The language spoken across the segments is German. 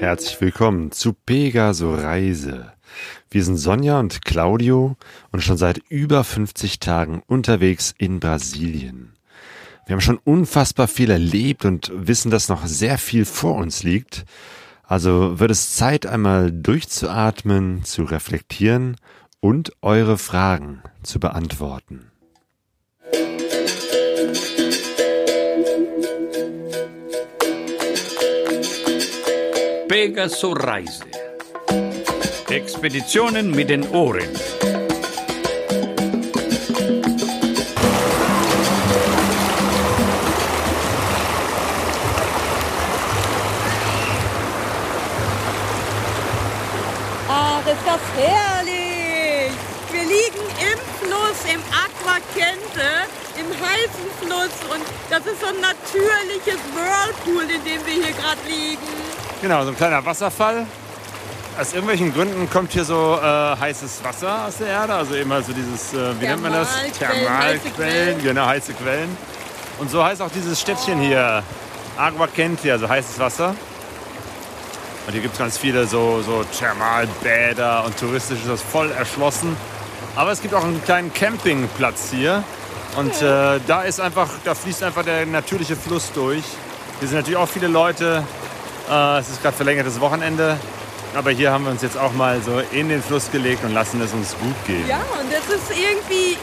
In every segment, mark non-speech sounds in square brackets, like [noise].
Herzlich willkommen zu Pegaso Reise. Wir sind Sonja und Claudio und schon seit über 50 Tagen unterwegs in Brasilien. Wir haben schon unfassbar viel erlebt und wissen, dass noch sehr viel vor uns liegt. Also wird es Zeit, einmal durchzuatmen, zu reflektieren und eure Fragen zu beantworten. Pegaso Reise. Expeditionen mit den Ohren. Das herrlich! Wir liegen im Fluss, im Aquacente, im heißen Fluss und das ist so ein natürliches Whirlpool, in dem wir hier gerade liegen. Genau, so ein kleiner Wasserfall. Aus irgendwelchen Gründen kommt hier so äh, heißes Wasser aus der Erde, also eben also dieses, äh, wie nennt man das? Thermalquellen, genau, heiße Quellen. Und so heißt auch dieses Städtchen hier, Agua Quente, also heißes Wasser. Und hier gibt es ganz viele so, so Thermalbäder und touristisch ist das voll erschlossen. Aber es gibt auch einen kleinen Campingplatz hier. Und äh, da ist einfach, da fließt einfach der natürliche Fluss durch. Hier sind natürlich auch viele Leute. Äh, es ist gerade verlängertes Wochenende. Aber hier haben wir uns jetzt auch mal so in den Fluss gelegt und lassen es uns gut gehen. Ja, und es ist irgendwie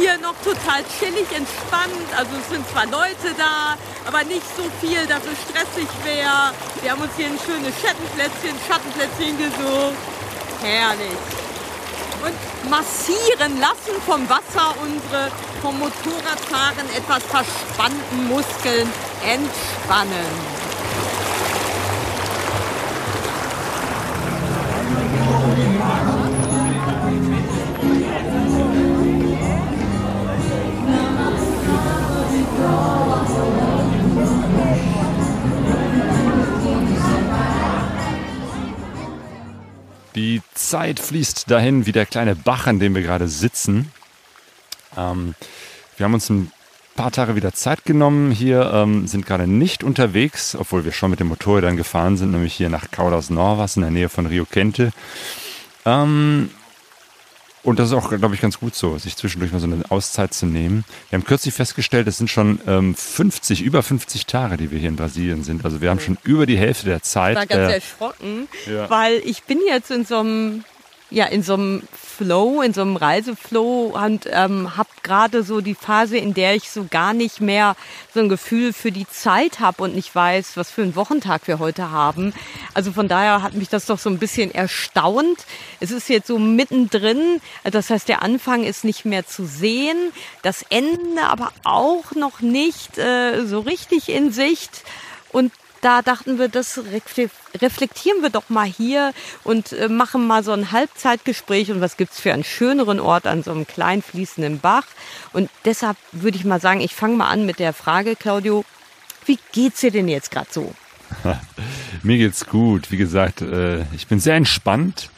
hier noch total chillig, entspannt. Also es sind zwar Leute da, aber nicht so viel, dass es stressig wäre. Wir haben uns hier ein schönes Schattenplätzchen, Schattenplätzchen gesucht. Herrlich. Und massieren lassen vom Wasser unsere vom Motorradfahren etwas verspannten Muskeln entspannen. Die Zeit fließt dahin wie der kleine Bach, an dem wir gerade sitzen. Ähm, wir haben uns ein paar Tage wieder Zeit genommen hier, ähm, sind gerade nicht unterwegs, obwohl wir schon mit dem Motorrädern gefahren sind, nämlich hier nach Kaudas Norvas in der Nähe von Rio Quente. Ähm, und das ist auch, glaube ich, ganz gut so, sich zwischendurch mal so eine Auszeit zu nehmen. Wir haben kürzlich festgestellt, es sind schon ähm, 50, über 50 Tage, die wir hier in Brasilien sind. Also wir haben schon über die Hälfte der Zeit. Ich war ganz äh, erschrocken, ja. weil ich bin jetzt in so einem ja in so einem Flow, in so einem Reiseflow und ähm, habe gerade so die Phase, in der ich so gar nicht mehr so ein Gefühl für die Zeit habe und nicht weiß, was für einen Wochentag wir heute haben. Also von daher hat mich das doch so ein bisschen erstaunt. Es ist jetzt so mittendrin, das heißt der Anfang ist nicht mehr zu sehen, das Ende aber auch noch nicht äh, so richtig in Sicht. Und da dachten wir, das reflektieren wir doch mal hier und äh, machen mal so ein Halbzeitgespräch und was gibt's für einen schöneren Ort an so einem kleinen fließenden Bach. Und deshalb würde ich mal sagen, ich fange mal an mit der Frage, Claudio, wie geht's dir denn jetzt gerade so? [laughs] Mir geht's gut. Wie gesagt, äh, ich bin sehr entspannt,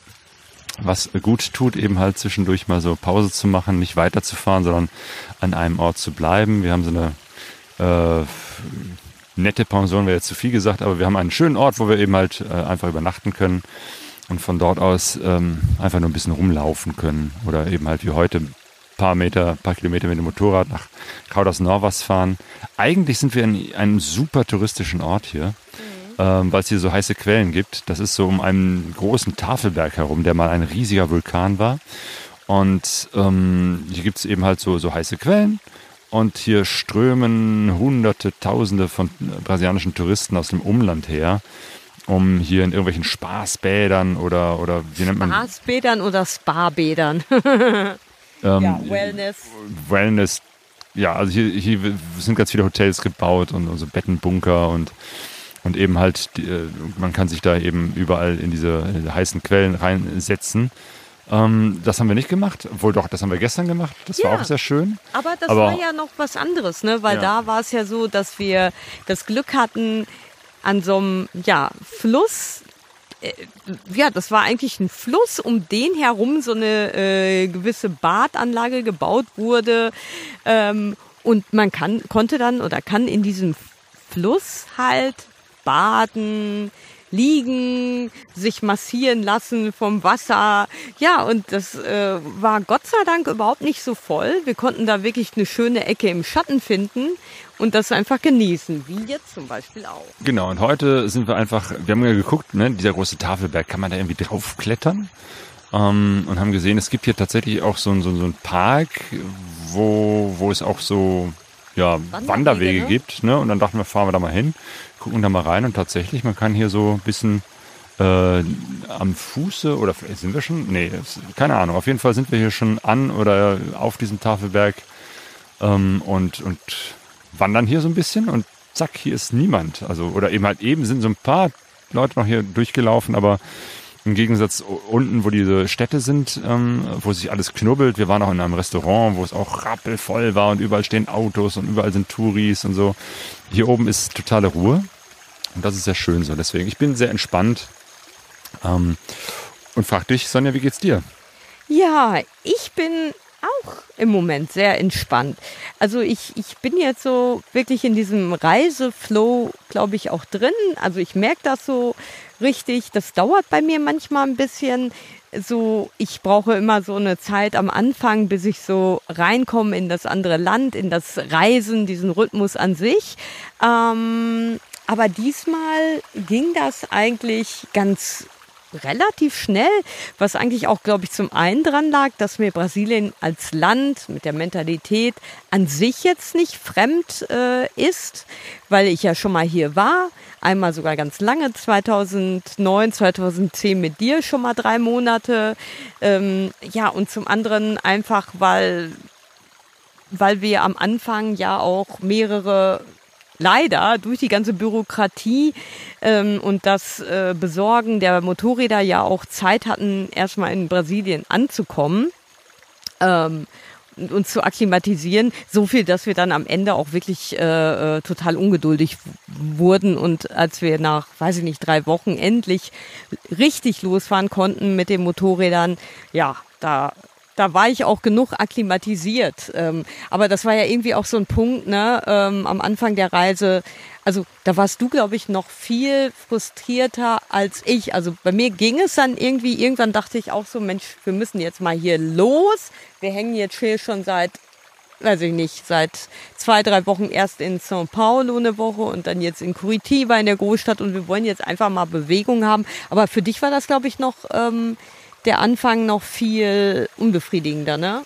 was gut tut, eben halt zwischendurch mal so Pause zu machen, nicht weiterzufahren, sondern an einem Ort zu bleiben. Wir haben so eine äh, nette Pension wäre jetzt zu viel gesagt, aber wir haben einen schönen Ort, wo wir eben halt äh, einfach übernachten können und von dort aus ähm, einfach nur ein bisschen rumlaufen können oder eben halt wie heute ein paar Meter, paar Kilometer mit dem Motorrad nach Kaudas Norvas fahren. Eigentlich sind wir in einem super touristischen Ort hier, mhm. ähm, weil es hier so heiße Quellen gibt. Das ist so um einen großen Tafelberg herum, der mal ein riesiger Vulkan war. Und ähm, hier gibt es eben halt so, so heiße Quellen und hier strömen Hunderte, Tausende von brasilianischen Touristen aus dem Umland her, um hier in irgendwelchen Spaßbädern oder, oder wie nennt man Spaßbädern oder Spabädern. [laughs] ähm, ja, Wellness. Wellness. Ja, also hier, hier sind ganz viele Hotels gebaut und, und so Bettenbunker und und eben halt, äh, man kann sich da eben überall in diese heißen Quellen reinsetzen. Ähm, das haben wir nicht gemacht, obwohl doch, das haben wir gestern gemacht. Das ja, war auch sehr schön. Aber das Aber, war ja noch was anderes, ne? Weil ja. da war es ja so, dass wir das Glück hatten, an so einem ja, Fluss. Äh, ja, das war eigentlich ein Fluss, um den herum so eine äh, gewisse Badanlage gebaut wurde. Ähm, und man kann, konnte dann oder kann in diesem Fluss halt baden, liegen, sich massieren lassen vom Wasser. Ja, und das äh, war Gott sei Dank überhaupt nicht so voll. Wir konnten da wirklich eine schöne Ecke im Schatten finden und das einfach genießen, wie jetzt zum Beispiel auch. Genau, und heute sind wir einfach, wir haben ja geguckt, ne, dieser große Tafelberg, kann man da irgendwie draufklettern? Ähm, und haben gesehen, es gibt hier tatsächlich auch so, so, so einen Park, wo, wo es auch so ja, Wanderwege, Wanderwege ne? gibt. Ne? Und dann dachten wir, fahren wir da mal hin, gucken da mal rein. Und tatsächlich, man kann hier so ein bisschen äh, am Fuße oder sind wir schon? Nee, keine Ahnung. Auf jeden Fall sind wir hier schon an oder auf diesem Tafelberg ähm, und, und wandern hier so ein bisschen. Und zack, hier ist niemand. Also, oder eben halt eben sind so ein paar Leute noch hier durchgelaufen, aber im Gegensatz unten, wo diese Städte sind, ähm, wo sich alles knubbelt. Wir waren auch in einem Restaurant, wo es auch rappelvoll war und überall stehen Autos und überall sind Touris und so. Hier oben ist totale Ruhe und das ist sehr schön so. Deswegen, ich bin sehr entspannt ähm, und frag dich, Sonja, wie geht's dir? Ja, ich bin auch im Moment sehr entspannt. Also ich, ich bin jetzt so wirklich in diesem Reiseflow, glaube ich, auch drin. Also ich merke das so richtig. Das dauert bei mir manchmal ein bisschen. So, ich brauche immer so eine Zeit am Anfang, bis ich so reinkomme in das andere Land, in das Reisen, diesen Rhythmus an sich. Ähm, aber diesmal ging das eigentlich ganz relativ schnell, was eigentlich auch, glaube ich, zum einen dran lag, dass mir Brasilien als Land mit der Mentalität an sich jetzt nicht fremd äh, ist, weil ich ja schon mal hier war, einmal sogar ganz lange, 2009, 2010 mit dir schon mal drei Monate. Ähm, ja, und zum anderen einfach, weil weil wir am Anfang ja auch mehrere leider durch die ganze Bürokratie ähm, und das äh, Besorgen der Motorräder ja auch Zeit hatten, erstmal in Brasilien anzukommen. Ähm, uns zu akklimatisieren, so viel, dass wir dann am Ende auch wirklich äh, äh total ungeduldig wurden und als wir nach, weiß ich nicht, drei Wochen endlich richtig losfahren konnten mit den Motorrädern, ja, da da war ich auch genug akklimatisiert. Ähm, aber das war ja irgendwie auch so ein Punkt, ne, ähm, am Anfang der Reise. Also da warst du, glaube ich, noch viel frustrierter als ich. Also bei mir ging es dann irgendwie, irgendwann dachte ich auch so, Mensch, wir müssen jetzt mal hier los. Wir hängen jetzt hier schon seit, weiß ich nicht, seit zwei, drei Wochen erst in São Paulo eine Woche und dann jetzt in Curitiba in der Großstadt und wir wollen jetzt einfach mal Bewegung haben. Aber für dich war das, glaube ich, noch... Ähm, der Anfang noch viel unbefriedigender, ne?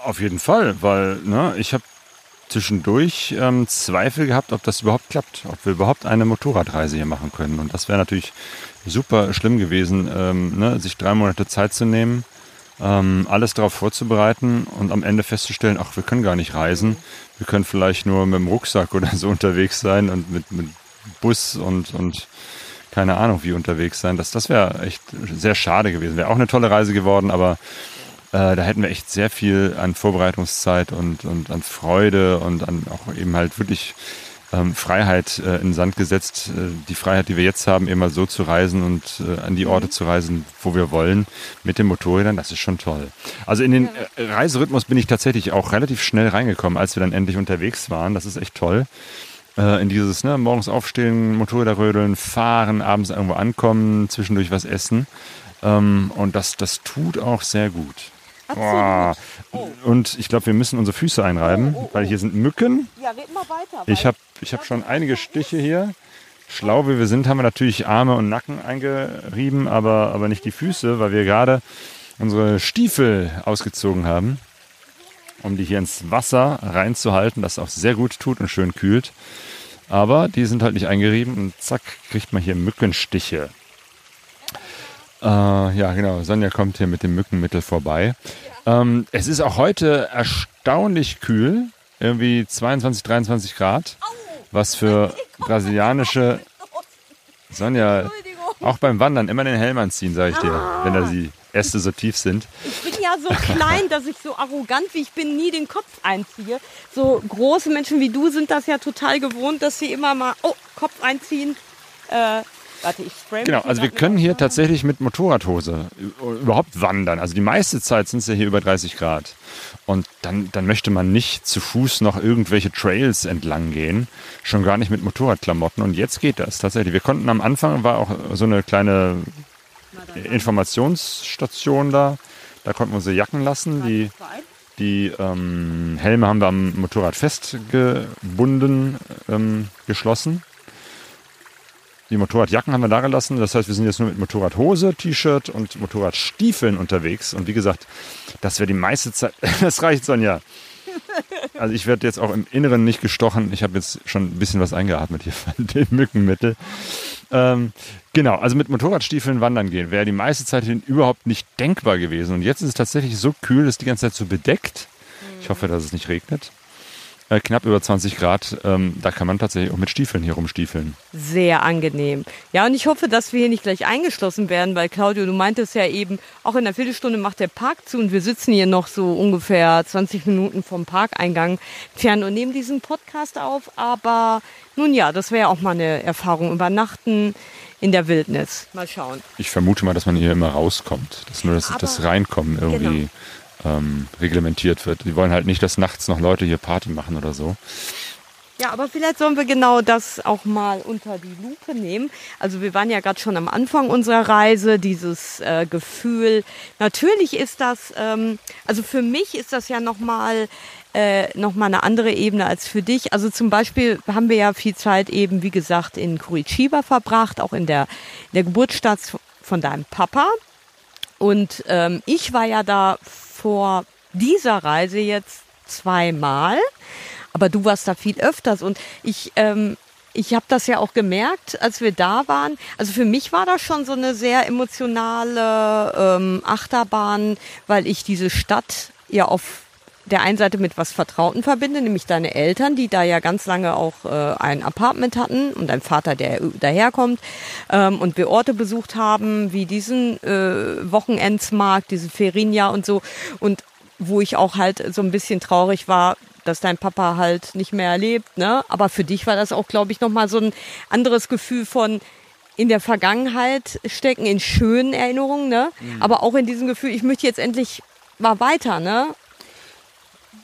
Auf jeden Fall, weil ne, ich habe zwischendurch ähm, Zweifel gehabt, ob das überhaupt klappt, ob wir überhaupt eine Motorradreise hier machen können. Und das wäre natürlich super schlimm gewesen, ähm, ne, sich drei Monate Zeit zu nehmen, ähm, alles darauf vorzubereiten und am Ende festzustellen, ach, wir können gar nicht reisen. Wir können vielleicht nur mit dem Rucksack oder so [laughs] unterwegs sein und mit, mit Bus und, und keine Ahnung wie unterwegs sein. Das, das wäre echt sehr schade gewesen. Wäre auch eine tolle Reise geworden, aber äh, da hätten wir echt sehr viel an Vorbereitungszeit und, und an Freude und an auch eben halt wirklich ähm, Freiheit äh, in den Sand gesetzt. Äh, die Freiheit, die wir jetzt haben, mal so zu reisen und äh, an die Orte mhm. zu reisen, wo wir wollen, mit den Motorrädern, das ist schon toll. Also in den äh, Reiserhythmus bin ich tatsächlich auch relativ schnell reingekommen, als wir dann endlich unterwegs waren. Das ist echt toll äh, in dieses, ne, morgens aufstehen, Motorräder rödeln, fahren, abends irgendwo ankommen, zwischendurch was essen. Ähm, und das, das tut auch sehr gut. Oh. Und ich glaube, wir müssen unsere Füße einreiben, oh, oh, weil hier sind Mücken. Ja, red mal weiter. Ich habe ich hab schon einige Stiche hier. Schlau wie wir sind, haben wir natürlich Arme und Nacken eingerieben, aber, aber nicht die Füße, weil wir gerade unsere Stiefel ausgezogen haben um die hier ins Wasser reinzuhalten, das auch sehr gut tut und schön kühlt. Aber die sind halt nicht eingerieben und zack, kriegt man hier Mückenstiche. Äh, ja, genau. Sonja kommt hier mit dem Mückenmittel vorbei. Ähm, es ist auch heute erstaunlich kühl. Irgendwie 22, 23 Grad. Was für [laughs] brasilianische. [laughs] Sonja, auch beim Wandern immer den Helm anziehen, sage ich dir, wenn da die Äste so tief sind. Ich bin ja so klein, dass ich so arrogant wie ich bin nie den Kopf einziehe. So große Menschen wie du sind das ja total gewohnt, dass sie immer mal oh, Kopf einziehen. Äh, warte, ich spray Genau, also wir können hier tatsächlich mit Motorradhose überhaupt wandern. Also die meiste Zeit sind es ja hier über 30 Grad. Und dann, dann möchte man nicht zu Fuß noch irgendwelche Trails entlang gehen. Schon gar nicht mit Motorradklamotten. Und jetzt geht das tatsächlich. Wir konnten am Anfang, war auch so eine kleine Informationsstation da. Da konnten wir unsere Jacken lassen. Die, die ähm, Helme haben wir am Motorrad festgebunden, ähm, geschlossen. Die Motorradjacken haben wir da gelassen. Das heißt, wir sind jetzt nur mit Motorradhose, T-Shirt und Motorradstiefeln unterwegs. Und wie gesagt, das wäre die meiste Zeit. [laughs] Das reicht, Sonja. Also ich werde jetzt auch im Inneren nicht gestochen. Ich habe jetzt schon ein bisschen was eingeatmet hier [laughs] von dem Mückenmittel. Ähm, genau, also mit Motorradstiefeln wandern gehen wäre die meiste Zeit überhaupt nicht denkbar gewesen. Und jetzt ist es tatsächlich so kühl, ist die ganze Zeit so bedeckt. Ich hoffe, dass es nicht regnet. Äh, knapp über 20 Grad. Ähm, da kann man tatsächlich auch mit Stiefeln hier rumstiefeln. Sehr angenehm. Ja, und ich hoffe, dass wir hier nicht gleich eingeschlossen werden, weil Claudio, du meintest ja eben, auch in einer Viertelstunde macht der Park zu und wir sitzen hier noch so ungefähr 20 Minuten vom Parkeingang entfernt und nehmen diesen Podcast auf. Aber nun ja, das wäre auch mal eine Erfahrung. Übernachten in der Wildnis. Mal schauen. Ich vermute mal, dass man hier immer rauskommt. Dass nur das, das Reinkommen irgendwie ähm, reglementiert wird. Die wollen halt nicht, dass nachts noch Leute hier Party machen oder so. Ja, aber vielleicht sollen wir genau das auch mal unter die Lupe nehmen. Also wir waren ja gerade schon am Anfang unserer Reise, dieses äh, Gefühl. Natürlich ist das, ähm, also für mich ist das ja nochmal äh, noch eine andere Ebene als für dich. Also zum Beispiel haben wir ja viel Zeit eben, wie gesagt, in Curitiba verbracht, auch in der, in der Geburtsstadt von deinem Papa. Und ähm, ich war ja da vor dieser Reise jetzt zweimal, aber du warst da viel öfters und ich ähm, ich habe das ja auch gemerkt, als wir da waren. Also für mich war das schon so eine sehr emotionale ähm, Achterbahn, weil ich diese Stadt ja auf der einen Seite mit was Vertrauten verbinde, nämlich deine Eltern, die da ja ganz lange auch äh, ein Apartment hatten und ein Vater, der daherkommt ähm, und wir Orte besucht haben, wie diesen äh, Wochenendsmarkt, diese Ferinia und so und wo ich auch halt so ein bisschen traurig war, dass dein Papa halt nicht mehr lebt, ne? Aber für dich war das auch, glaube ich, nochmal so ein anderes Gefühl von in der Vergangenheit stecken, in schönen Erinnerungen, ne? Aber auch in diesem Gefühl, ich möchte jetzt endlich mal weiter, ne?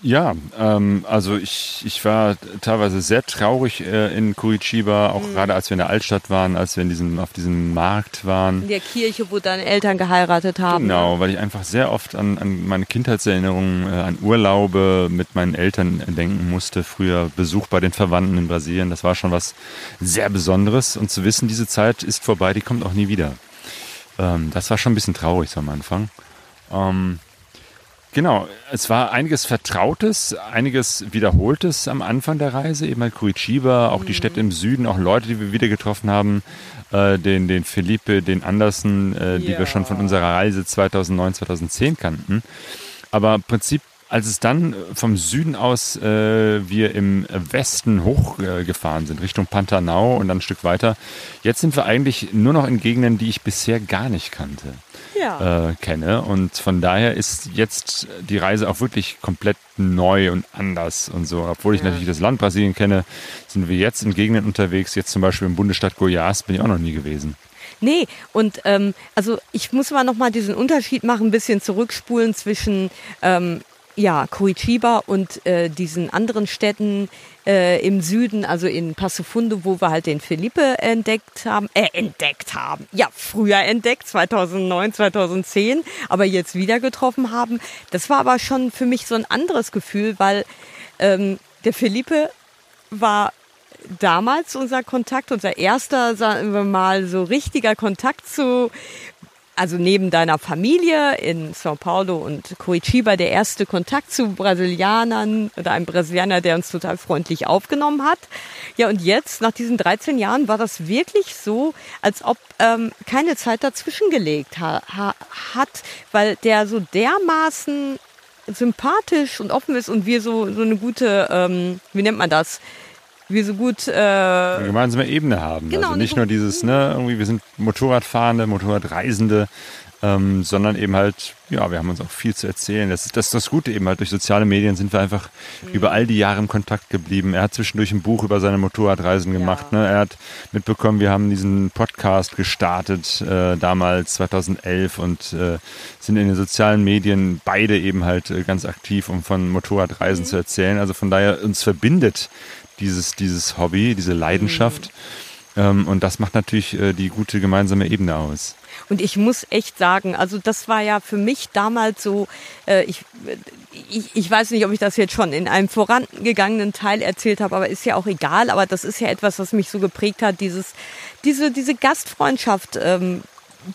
Ja, ähm, also ich, ich war teilweise sehr traurig äh, in Curitiba, auch gerade als wir in der Altstadt waren, als wir in diesem, auf diesem Markt waren. In der Kirche, wo deine Eltern geheiratet haben. Genau, weil ich einfach sehr oft an, an meine Kindheitserinnerungen, äh, an Urlaube mit meinen Eltern denken musste. Früher Besuch bei den Verwandten in Brasilien, das war schon was sehr Besonderes. Und zu wissen, diese Zeit ist vorbei, die kommt auch nie wieder. Ähm, das war schon ein bisschen traurig so am Anfang. Ähm, Genau, es war einiges Vertrautes, einiges Wiederholtes am Anfang der Reise, eben halt Curitiba, auch die Städte im Süden, auch Leute, die wir wieder getroffen haben, äh, den, den Felipe, den Andersen, äh, die wir schon von unserer Reise 2009, 2010 kannten. Aber im Prinzip, als es dann vom Süden aus äh, wir im Westen hochgefahren gefahren sind, Richtung Pantanal und dann ein Stück weiter, jetzt sind wir eigentlich nur noch in Gegenden, die ich bisher gar nicht kannte Ja. äh, kenne. Und von daher ist jetzt die Reise auch wirklich komplett neu und anders und so. Obwohl ich natürlich das Land Brasilien kenne, sind wir jetzt in Gegenden unterwegs. Jetzt zum Beispiel im Bundesstaat Goiás bin ich auch noch nie gewesen. Nee, und ähm, also ich muss mal nochmal diesen Unterschied machen, ein bisschen zurückspulen zwischen ähm, ja, Curitiba und äh, diesen anderen Städten äh, im Süden, also in Passo Fundo, wo wir halt den Felipe entdeckt haben, äh, entdeckt haben, ja, früher entdeckt, 2009, 2010, aber jetzt wieder getroffen haben. Das war aber schon für mich so ein anderes Gefühl, weil ähm, der Felipe war damals unser Kontakt, unser erster, sagen wir mal, so richtiger Kontakt zu, also neben deiner Familie in São Paulo und Curitiba, der erste Kontakt zu Brasilianern oder einem Brasilianer, der uns total freundlich aufgenommen hat. Ja, und jetzt, nach diesen 13 Jahren, war das wirklich so, als ob ähm, keine Zeit dazwischen gelegt ha ha hat, weil der so dermaßen sympathisch und offen ist und wir so, so eine gute, ähm, wie nennt man das? Wir so gut, äh, Eine gemeinsame Ebene haben. Genau, also nicht nur dieses, ne, irgendwie wir sind Motorradfahrende, Motorradreisende, ähm, sondern eben halt, ja, wir haben uns auch viel zu erzählen. Das ist das, ist das Gute eben halt. Durch soziale Medien sind wir einfach mhm. über all die Jahre im Kontakt geblieben. Er hat zwischendurch ein Buch über seine Motorradreisen gemacht. Ja. Ne? Er hat mitbekommen, wir haben diesen Podcast gestartet äh, damals 2011 und äh, sind in den sozialen Medien beide eben halt äh, ganz aktiv, um von Motorradreisen mhm. zu erzählen. Also von daher uns verbindet dieses, dieses Hobby, diese Leidenschaft. Mhm. Ähm, und das macht natürlich äh, die gute gemeinsame Ebene aus. Und ich muss echt sagen, also das war ja für mich damals so, äh, ich, ich, ich weiß nicht, ob ich das jetzt schon in einem vorangegangenen Teil erzählt habe, aber ist ja auch egal. Aber das ist ja etwas, was mich so geprägt hat, dieses, diese, diese Gastfreundschaft, ähm,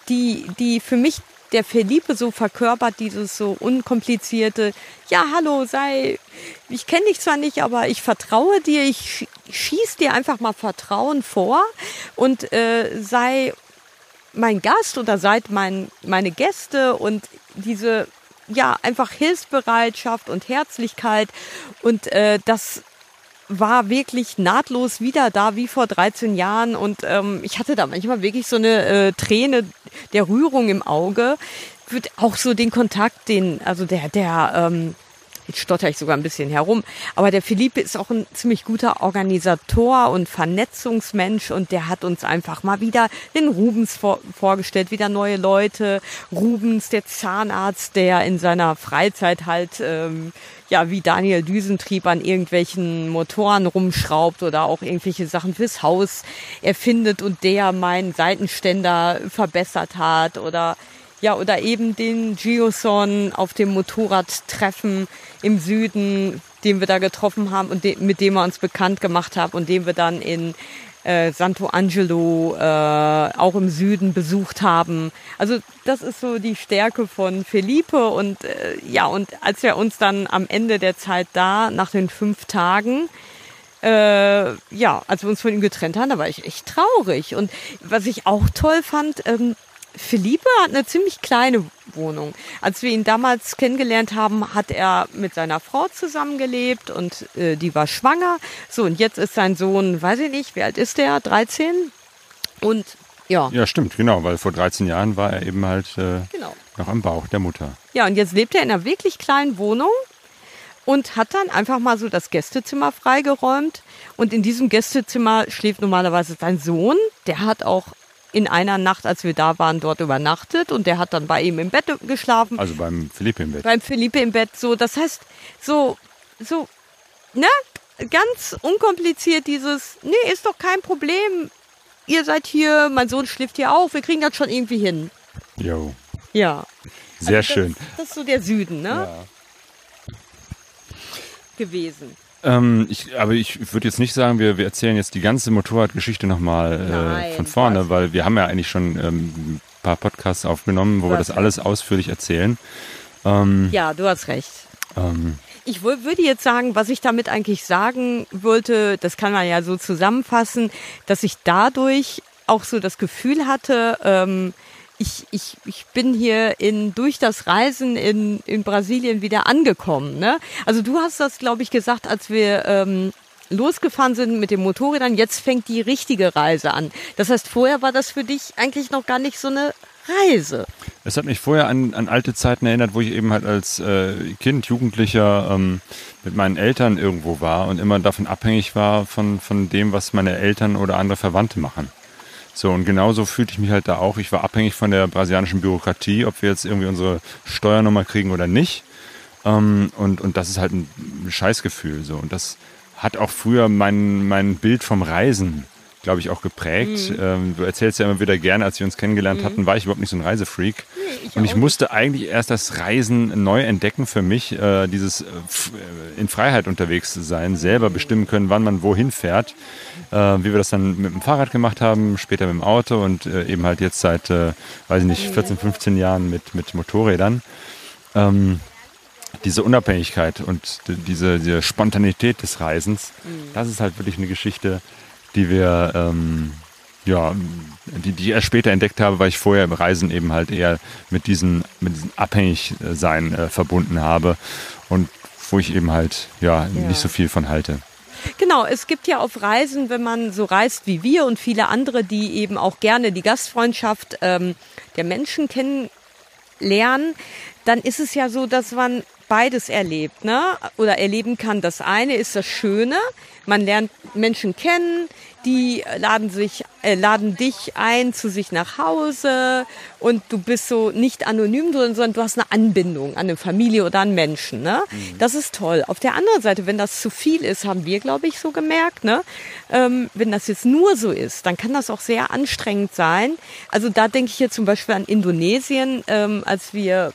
die, die für mich der Felipe so verkörpert, dieses so unkomplizierte, ja, hallo, sei, ich kenne dich zwar nicht, aber ich vertraue dir, ich schieß dir einfach mal Vertrauen vor und äh, sei mein Gast oder seid mein, meine Gäste und diese ja einfach Hilfsbereitschaft und Herzlichkeit und äh, das war wirklich nahtlos wieder da wie vor 13 Jahren und ähm, ich hatte da manchmal wirklich so eine äh, Träne der Rührung im Auge. Wird auch so den Kontakt, den also der der ähm, Jetzt stotter ich sogar ein bisschen herum. Aber der Philippe ist auch ein ziemlich guter Organisator und Vernetzungsmensch und der hat uns einfach mal wieder den Rubens vor, vorgestellt, wieder neue Leute. Rubens, der Zahnarzt, der in seiner Freizeit halt, ähm, ja, wie Daniel Düsentrieb an irgendwelchen Motoren rumschraubt oder auch irgendwelche Sachen fürs Haus erfindet und der meinen Seitenständer verbessert hat oder ja, oder eben den Geoson auf dem Motorradtreffen im Süden, den wir da getroffen haben und de mit dem wir uns bekannt gemacht haben und den wir dann in äh, Santo Angelo äh, auch im Süden besucht haben. Also das ist so die Stärke von Felipe und äh, ja, und als wir uns dann am Ende der Zeit da, nach den fünf Tagen, äh, ja, als wir uns von ihm getrennt haben, da war ich echt traurig. Und was ich auch toll fand, ähm, Philippe hat eine ziemlich kleine Wohnung. Als wir ihn damals kennengelernt haben, hat er mit seiner Frau zusammengelebt und äh, die war schwanger. So, und jetzt ist sein Sohn, weiß ich nicht, wie alt ist der? 13? Und ja. Ja, stimmt, genau, weil vor 13 Jahren war er eben halt äh, genau. noch am Bauch der Mutter. Ja, und jetzt lebt er in einer wirklich kleinen Wohnung und hat dann einfach mal so das Gästezimmer freigeräumt. Und in diesem Gästezimmer schläft normalerweise sein Sohn. Der hat auch in einer Nacht, als wir da waren, dort übernachtet und der hat dann bei ihm im Bett geschlafen. Also beim Philippe im Bett. Beim Philippe im Bett, so. Das heißt, so, so, ne? Ganz unkompliziert dieses, nee, ist doch kein Problem. Ihr seid hier, mein Sohn schläft hier auf, wir kriegen das schon irgendwie hin. Jo. Ja. Sehr also das, schön. Das ist so der Süden, ne? Ja. Gewesen. Ähm, ich, aber ich würde jetzt nicht sagen, wir, wir erzählen jetzt die ganze Motorradgeschichte nochmal äh, von vorne, weil wir haben ja eigentlich schon ähm, ein paar Podcasts aufgenommen, wo wir das recht. alles ausführlich erzählen. Ähm, ja, du hast recht. Ähm, ich würde jetzt sagen, was ich damit eigentlich sagen wollte, das kann man ja so zusammenfassen, dass ich dadurch auch so das Gefühl hatte, ähm, ich, ich, ich bin hier in, durch das Reisen in, in Brasilien wieder angekommen. Ne? Also du hast das, glaube ich, gesagt, als wir ähm, losgefahren sind mit den Motorrädern, jetzt fängt die richtige Reise an. Das heißt, vorher war das für dich eigentlich noch gar nicht so eine Reise. Es hat mich vorher an, an alte Zeiten erinnert, wo ich eben halt als äh, Kind, Jugendlicher ähm, mit meinen Eltern irgendwo war und immer davon abhängig war von, von dem, was meine Eltern oder andere Verwandte machen. So, und genauso fühlte ich mich halt da auch. Ich war abhängig von der brasilianischen Bürokratie, ob wir jetzt irgendwie unsere Steuernummer kriegen oder nicht. Ähm, und, und das ist halt ein Scheißgefühl. So. Und das hat auch früher mein, mein Bild vom Reisen glaube ich, auch geprägt. Mhm. Ähm, du erzählst ja immer wieder gerne, als wir uns kennengelernt mhm. hatten, war ich überhaupt nicht so ein Reisefreak. Nee, ich und ich musste nicht. eigentlich erst das Reisen neu entdecken für mich, äh, dieses äh, in Freiheit unterwegs zu sein, selber bestimmen können, wann man wohin fährt. Äh, wie wir das dann mit dem Fahrrad gemacht haben, später mit dem Auto und äh, eben halt jetzt seit, äh, weiß ich nicht, 14, 15 Jahren mit, mit Motorrädern. Ähm, diese Unabhängigkeit und diese, diese Spontanität des Reisens, mhm. das ist halt wirklich eine Geschichte, die wir, ähm, ja, die, die ich erst später entdeckt habe, weil ich vorher im Reisen eben halt eher mit diesem, mit diesem Abhängigsein äh, verbunden habe und wo ich eben halt, ja, ja, nicht so viel von halte. Genau, es gibt ja auf Reisen, wenn man so reist wie wir und viele andere, die eben auch gerne die Gastfreundschaft ähm, der Menschen kennen lernen, dann ist es ja so, dass man beides erlebt, ne? Oder erleben kann. Das eine ist das Schöne. Man lernt Menschen kennen, die laden sich, äh, laden dich ein zu sich nach Hause und du bist so nicht anonym, sondern du hast eine Anbindung an eine Familie oder an Menschen, ne? Mhm. Das ist toll. Auf der anderen Seite, wenn das zu viel ist, haben wir, glaube ich, so gemerkt, ne? Ähm, wenn das jetzt nur so ist, dann kann das auch sehr anstrengend sein. Also da denke ich hier zum Beispiel an Indonesien, ähm, als wir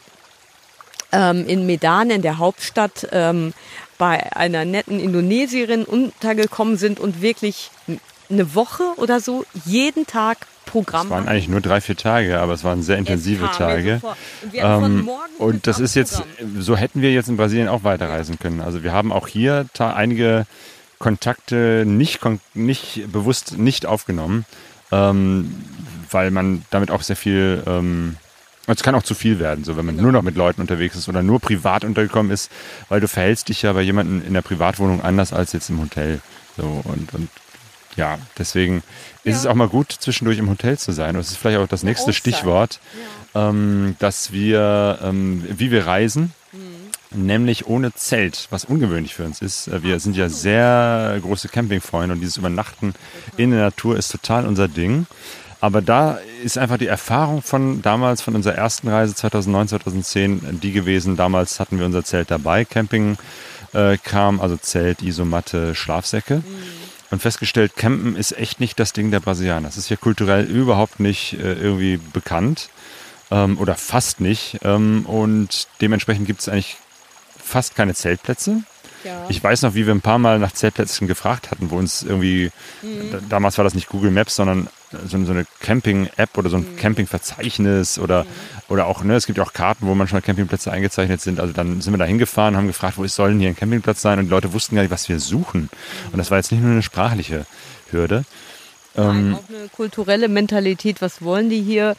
ähm, in Medan, in der Hauptstadt, ähm, bei einer netten Indonesierin untergekommen sind und wirklich eine Woche oder so jeden Tag Programm. Es waren eigentlich nur drei, vier Tage, aber es waren sehr intensive Tage. Und, ähm, und das ist jetzt, so hätten wir jetzt in Brasilien auch weiterreisen können. Also wir haben auch hier einige Kontakte nicht, nicht bewusst nicht aufgenommen, ähm, weil man damit auch sehr viel ähm, es kann auch zu viel werden, so wenn man genau. nur noch mit Leuten unterwegs ist oder nur privat untergekommen ist, weil du verhältst dich ja bei jemandem in der Privatwohnung anders als jetzt im Hotel. So und, und ja, deswegen ja. ist es auch mal gut, zwischendurch im Hotel zu sein. Und das ist vielleicht auch das nächste Stichwort, ja. ähm, dass wir, ähm, wie wir reisen, mhm. nämlich ohne Zelt, was ungewöhnlich für uns ist. Äh, wir sind ja sehr große Campingfreunde und dieses Übernachten in der Natur ist total unser Ding. Aber da ist einfach die Erfahrung von damals, von unserer ersten Reise 2009, 2010, die gewesen. Damals hatten wir unser Zelt dabei, Camping äh, kam, also Zelt, Isomatte, Schlafsäcke. Mhm. Und festgestellt, Campen ist echt nicht das Ding der Brasilianer. Das ist hier kulturell überhaupt nicht äh, irgendwie bekannt ähm, oder fast nicht. Ähm, und dementsprechend gibt es eigentlich fast keine Zeltplätze. Ja. Ich weiß noch, wie wir ein paar Mal nach Zeltplätzen gefragt hatten, wo uns irgendwie, mhm. damals war das nicht Google Maps, sondern so, eine Camping-App oder so ein mhm. Camping-Verzeichnis oder, mhm. oder auch, ne, es gibt ja auch Karten, wo manchmal Campingplätze eingezeichnet sind. Also dann sind wir da hingefahren, haben gefragt, wo soll denn hier ein Campingplatz sein? Und die Leute wussten gar nicht, was wir suchen. Und das war jetzt nicht nur eine sprachliche Hürde. Nein, ähm, auch eine kulturelle Mentalität, was wollen die hier?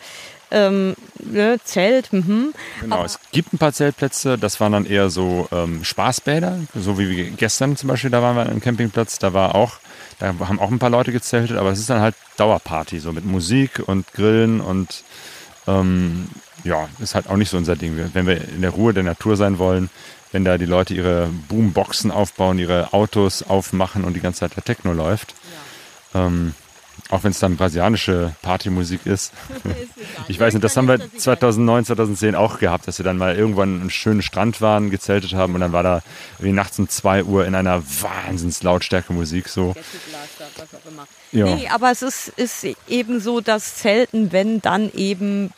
Ähm, ne, Zelt. Mhm. Genau, Aber es gibt ein paar Zeltplätze, das waren dann eher so ähm, Spaßbäder, so wie wir gestern zum Beispiel, da waren wir an einem Campingplatz, da war auch, da haben auch ein paar Leute gezeltet, aber es ist dann halt Dauerparty, so mit Musik und Grillen und ähm, ja, ist halt auch nicht so unser Ding. Wenn wir in der Ruhe der Natur sein wollen, wenn da die Leute ihre Boomboxen aufbauen, ihre Autos aufmachen und die ganze Zeit der Techno läuft. Ja. Ähm, auch wenn es dann brasilianische Partymusik ist. [laughs] [laughs] ich weiß nicht, das haben wir 2009, 2010 auch gehabt, dass wir dann mal irgendwann einen schönen Strand waren, gezeltet haben und dann war da wie nachts um 2 Uhr in einer wahnsinns Lautstärke Musik so. Ja. Nee, aber es ist, ist eben so, dass Zelten, wenn dann eben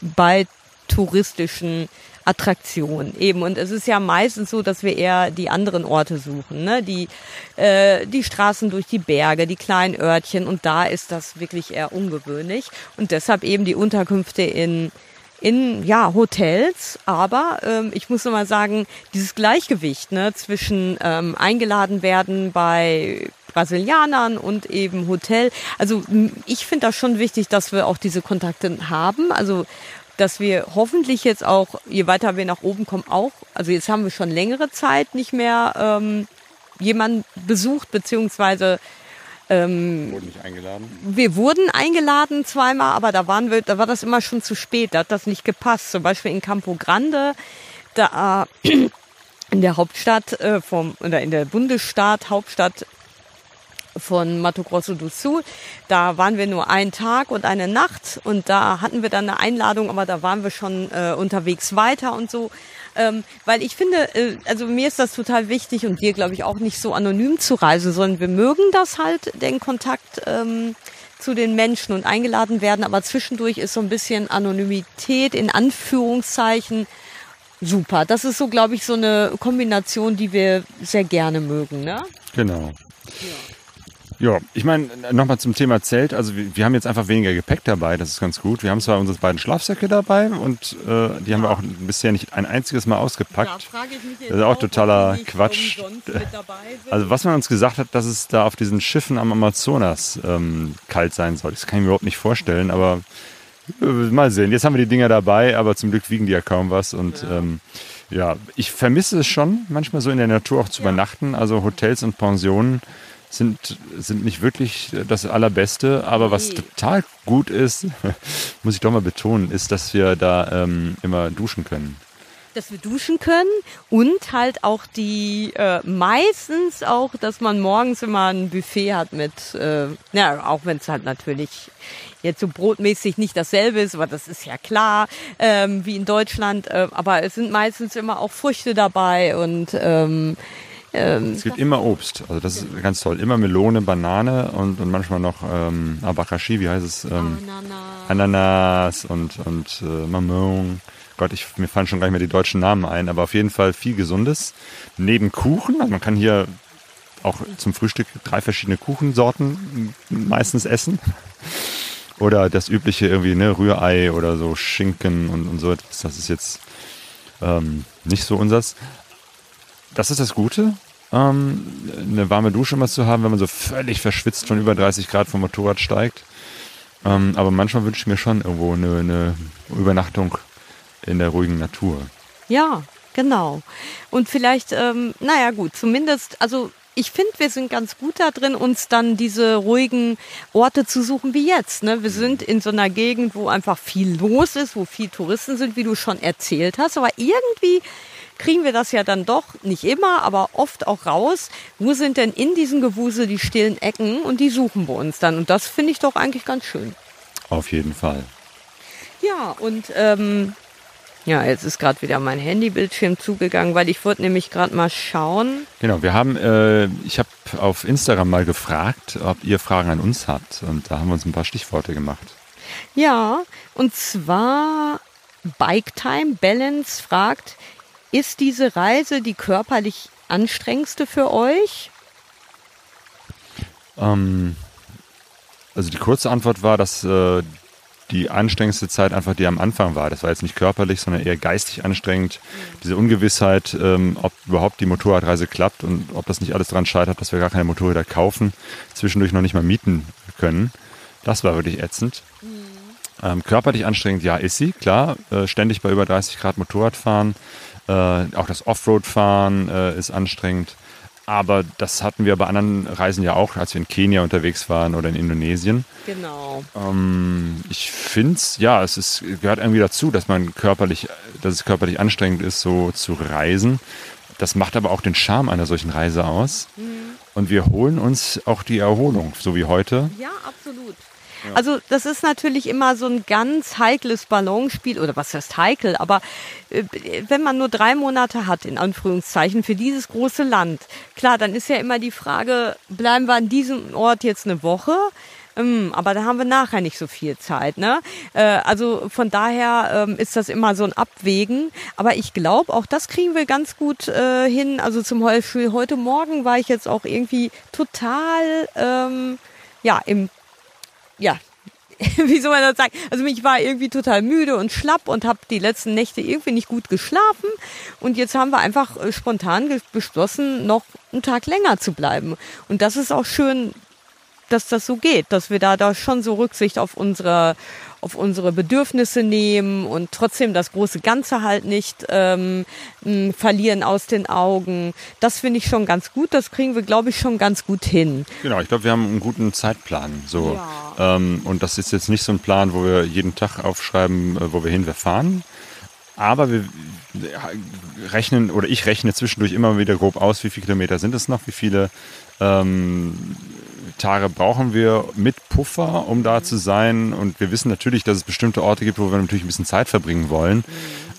bei touristischen Attraktion eben. Und es ist ja meistens so, dass wir eher die anderen Orte suchen, ne? die, äh, die Straßen durch die Berge, die kleinen Örtchen. Und da ist das wirklich eher ungewöhnlich. Und deshalb eben die Unterkünfte in in ja Hotels, aber ähm, ich muss noch mal sagen, dieses Gleichgewicht ne, zwischen ähm, eingeladen werden bei Brasilianern und eben Hotel. Also ich finde das schon wichtig, dass wir auch diese Kontakte haben. Also dass wir hoffentlich jetzt auch, je weiter wir nach oben kommen, auch, also jetzt haben wir schon längere Zeit nicht mehr ähm, jemanden besucht, beziehungsweise ähm, wurden nicht eingeladen? Wir wurden eingeladen zweimal, aber da waren wir, da war das immer schon zu spät, da hat das nicht gepasst. Zum Beispiel in Campo Grande, da äh, in der Hauptstadt äh, vom oder in der Bundesstaat Hauptstadt von Mato Grosso do Sul. Da waren wir nur einen Tag und eine Nacht und da hatten wir dann eine Einladung, aber da waren wir schon äh, unterwegs weiter und so. Ähm, weil ich finde, äh, also mir ist das total wichtig und wir glaube ich auch nicht so anonym zu reisen, sondern wir mögen das halt, den Kontakt ähm, zu den Menschen und eingeladen werden, aber zwischendurch ist so ein bisschen Anonymität in Anführungszeichen super. Das ist so, glaube ich, so eine Kombination, die wir sehr gerne mögen, ne? Genau. Ja. Ja, ich meine, nochmal zum Thema Zelt. Also wir, wir, haben jetzt einfach weniger Gepäck dabei, das ist ganz gut. Wir haben zwar unsere beiden Schlafsäcke dabei und äh, die haben wir auch bisher nicht ein einziges Mal ausgepackt. Da das ist auch totaler Quatsch. [laughs] Also was man uns gesagt hat, dass es da auf diesen Schiffen am Amazonas ähm, kalt sein soll. Das kann ich mir überhaupt nicht vorstellen, aber äh, mal sehen. Jetzt haben wir die Dinger dabei, aber zum Glück wiegen die ja kaum was und ja. Ähm, ja, ich vermisse es schon, manchmal so in der Natur auch zu ja. übernachten. Also Hotels und Pensionen sind, sind nicht wirklich das Allerbeste, aber was total gut ist, [laughs] muss ich doch mal betonen, ist, dass wir da ähm, immer duschen können. dass wir duschen können und halt auch die äh, meistens auch, dass man morgens immer ein Buffet hat mit, äh, ja, auch wenn es halt natürlich jetzt so brotmäßig nicht dasselbe ist, aber das ist ja klar, ähm, wie in Deutschland, äh, aber es sind meistens immer auch Früchte dabei und ähm, ähm, Es gibt immer Obst, also das ist ganz toll. Immer Melone, Banane und, und manchmal noch ähm, Abakashi, wie heißt es? Ähm, Ananas. Ananas und, und äh, Mamon. Gott, ich, mir fallen schon gar nicht mehr die deutschen Namen ein, aber auf jeden Fall viel Gesundes. Neben Kuchen, also man kann hier auch zum Frühstück drei verschiedene Kuchensorten meistens essen. Oder das übliche irgendwie, ne, Rührei oder so Schinken und, und so etwas. Das ist jetzt ähm, nicht so unsers. Das ist das Gute, ähm, eine warme Dusche mal zu haben, wenn man so völlig verschwitzt von über 30 Grad vom Motorrad steigt. Ähm, aber manchmal wünsche ich mir schon irgendwo eine, eine Übernachtung in der ruhigen Natur. Ja, genau. Und vielleicht, ähm, naja gut, zumindest, also ich finde, wir sind ganz gut da drin, uns dann diese ruhigen Orte zu suchen wie jetzt. Ne? Wir sind in so einer Gegend, wo einfach viel los ist, wo viel Touristen sind, wie du schon erzählt hast. Aber irgendwie kriegen wir das ja dann doch, nicht immer, aber oft auch raus. Wo sind denn in diesem Gewusel die stillen Ecken? Und die suchen wir uns dann. Und das finde ich doch eigentlich ganz schön. Auf jeden Fall. Ja, und ähm, ja, jetzt ist gerade wieder mein Handybildschirm zugegangen, weil ich wollte nämlich gerade mal schauen. Genau, wir haben, äh, ich habe auf Instagram mal gefragt, ob ihr Fragen an uns habt. Und da haben wir uns ein paar Stichworte gemacht. Ja, und zwar Bike Time Balance fragt, ist diese Reise die körperlich anstrengendste für euch? Ähm, also die kurze Antwort war, dass äh, die anstrengendste Zeit einfach die am Anfang war. Das war jetzt nicht körperlich, sondern eher geistig anstrengend. Diese Ungewissheit, ähm, ob überhaupt die Motorradreise klappt und ob das nicht alles daran scheitert, dass wir gar keine Motorräder kaufen, zwischendurch noch nicht mal mieten können. Das war wirklich ätzend. Ähm, körperlich anstrengend, ja, ist sie, klar. Äh, ständig bei über 30 Grad Motorrad fahren. Äh, auch das Offroad-Fahren äh, ist anstrengend. Aber das hatten wir bei anderen Reisen ja auch, als wir in Kenia unterwegs waren oder in Indonesien. Genau. Ähm, ich finde es, ja, es ist, gehört irgendwie dazu, dass man körperlich, dass es körperlich anstrengend ist, so zu reisen. Das macht aber auch den Charme einer solchen Reise aus. Und wir holen uns auch die Erholung, so wie heute. Ja, absolut. Also das ist natürlich immer so ein ganz heikles Ballonspiel oder was heißt heikel, aber äh, wenn man nur drei Monate hat, in Anführungszeichen, für dieses große Land, klar, dann ist ja immer die Frage, bleiben wir an diesem Ort jetzt eine Woche? Ähm, aber da haben wir nachher nicht so viel Zeit. Ne? Äh, also von daher ähm, ist das immer so ein Abwägen. Aber ich glaube, auch das kriegen wir ganz gut äh, hin. Also zum Beispiel heute Morgen war ich jetzt auch irgendwie total ähm, ja im ja, [laughs] wie soll man das sagen? Also ich war irgendwie total müde und schlapp und habe die letzten Nächte irgendwie nicht gut geschlafen. Und jetzt haben wir einfach äh, spontan beschlossen, noch einen Tag länger zu bleiben. Und das ist auch schön, dass das so geht, dass wir da, da schon so Rücksicht auf unsere, auf unsere Bedürfnisse nehmen und trotzdem das große Ganze halt nicht ähm, verlieren aus den Augen. Das finde ich schon ganz gut. Das kriegen wir, glaube ich, schon ganz gut hin. Genau, ich glaube, wir haben einen guten Zeitplan. So. Ähm, und das ist jetzt nicht so ein Plan, wo wir jeden Tag aufschreiben, äh, wo wir hin wir fahren. Aber wir rechnen, oder ich rechne zwischendurch immer wieder grob aus, wie viele Kilometer sind es noch, wie viele ähm, Tage brauchen wir mit Puffer, um da zu sein. Und wir wissen natürlich, dass es bestimmte Orte gibt, wo wir natürlich ein bisschen Zeit verbringen wollen.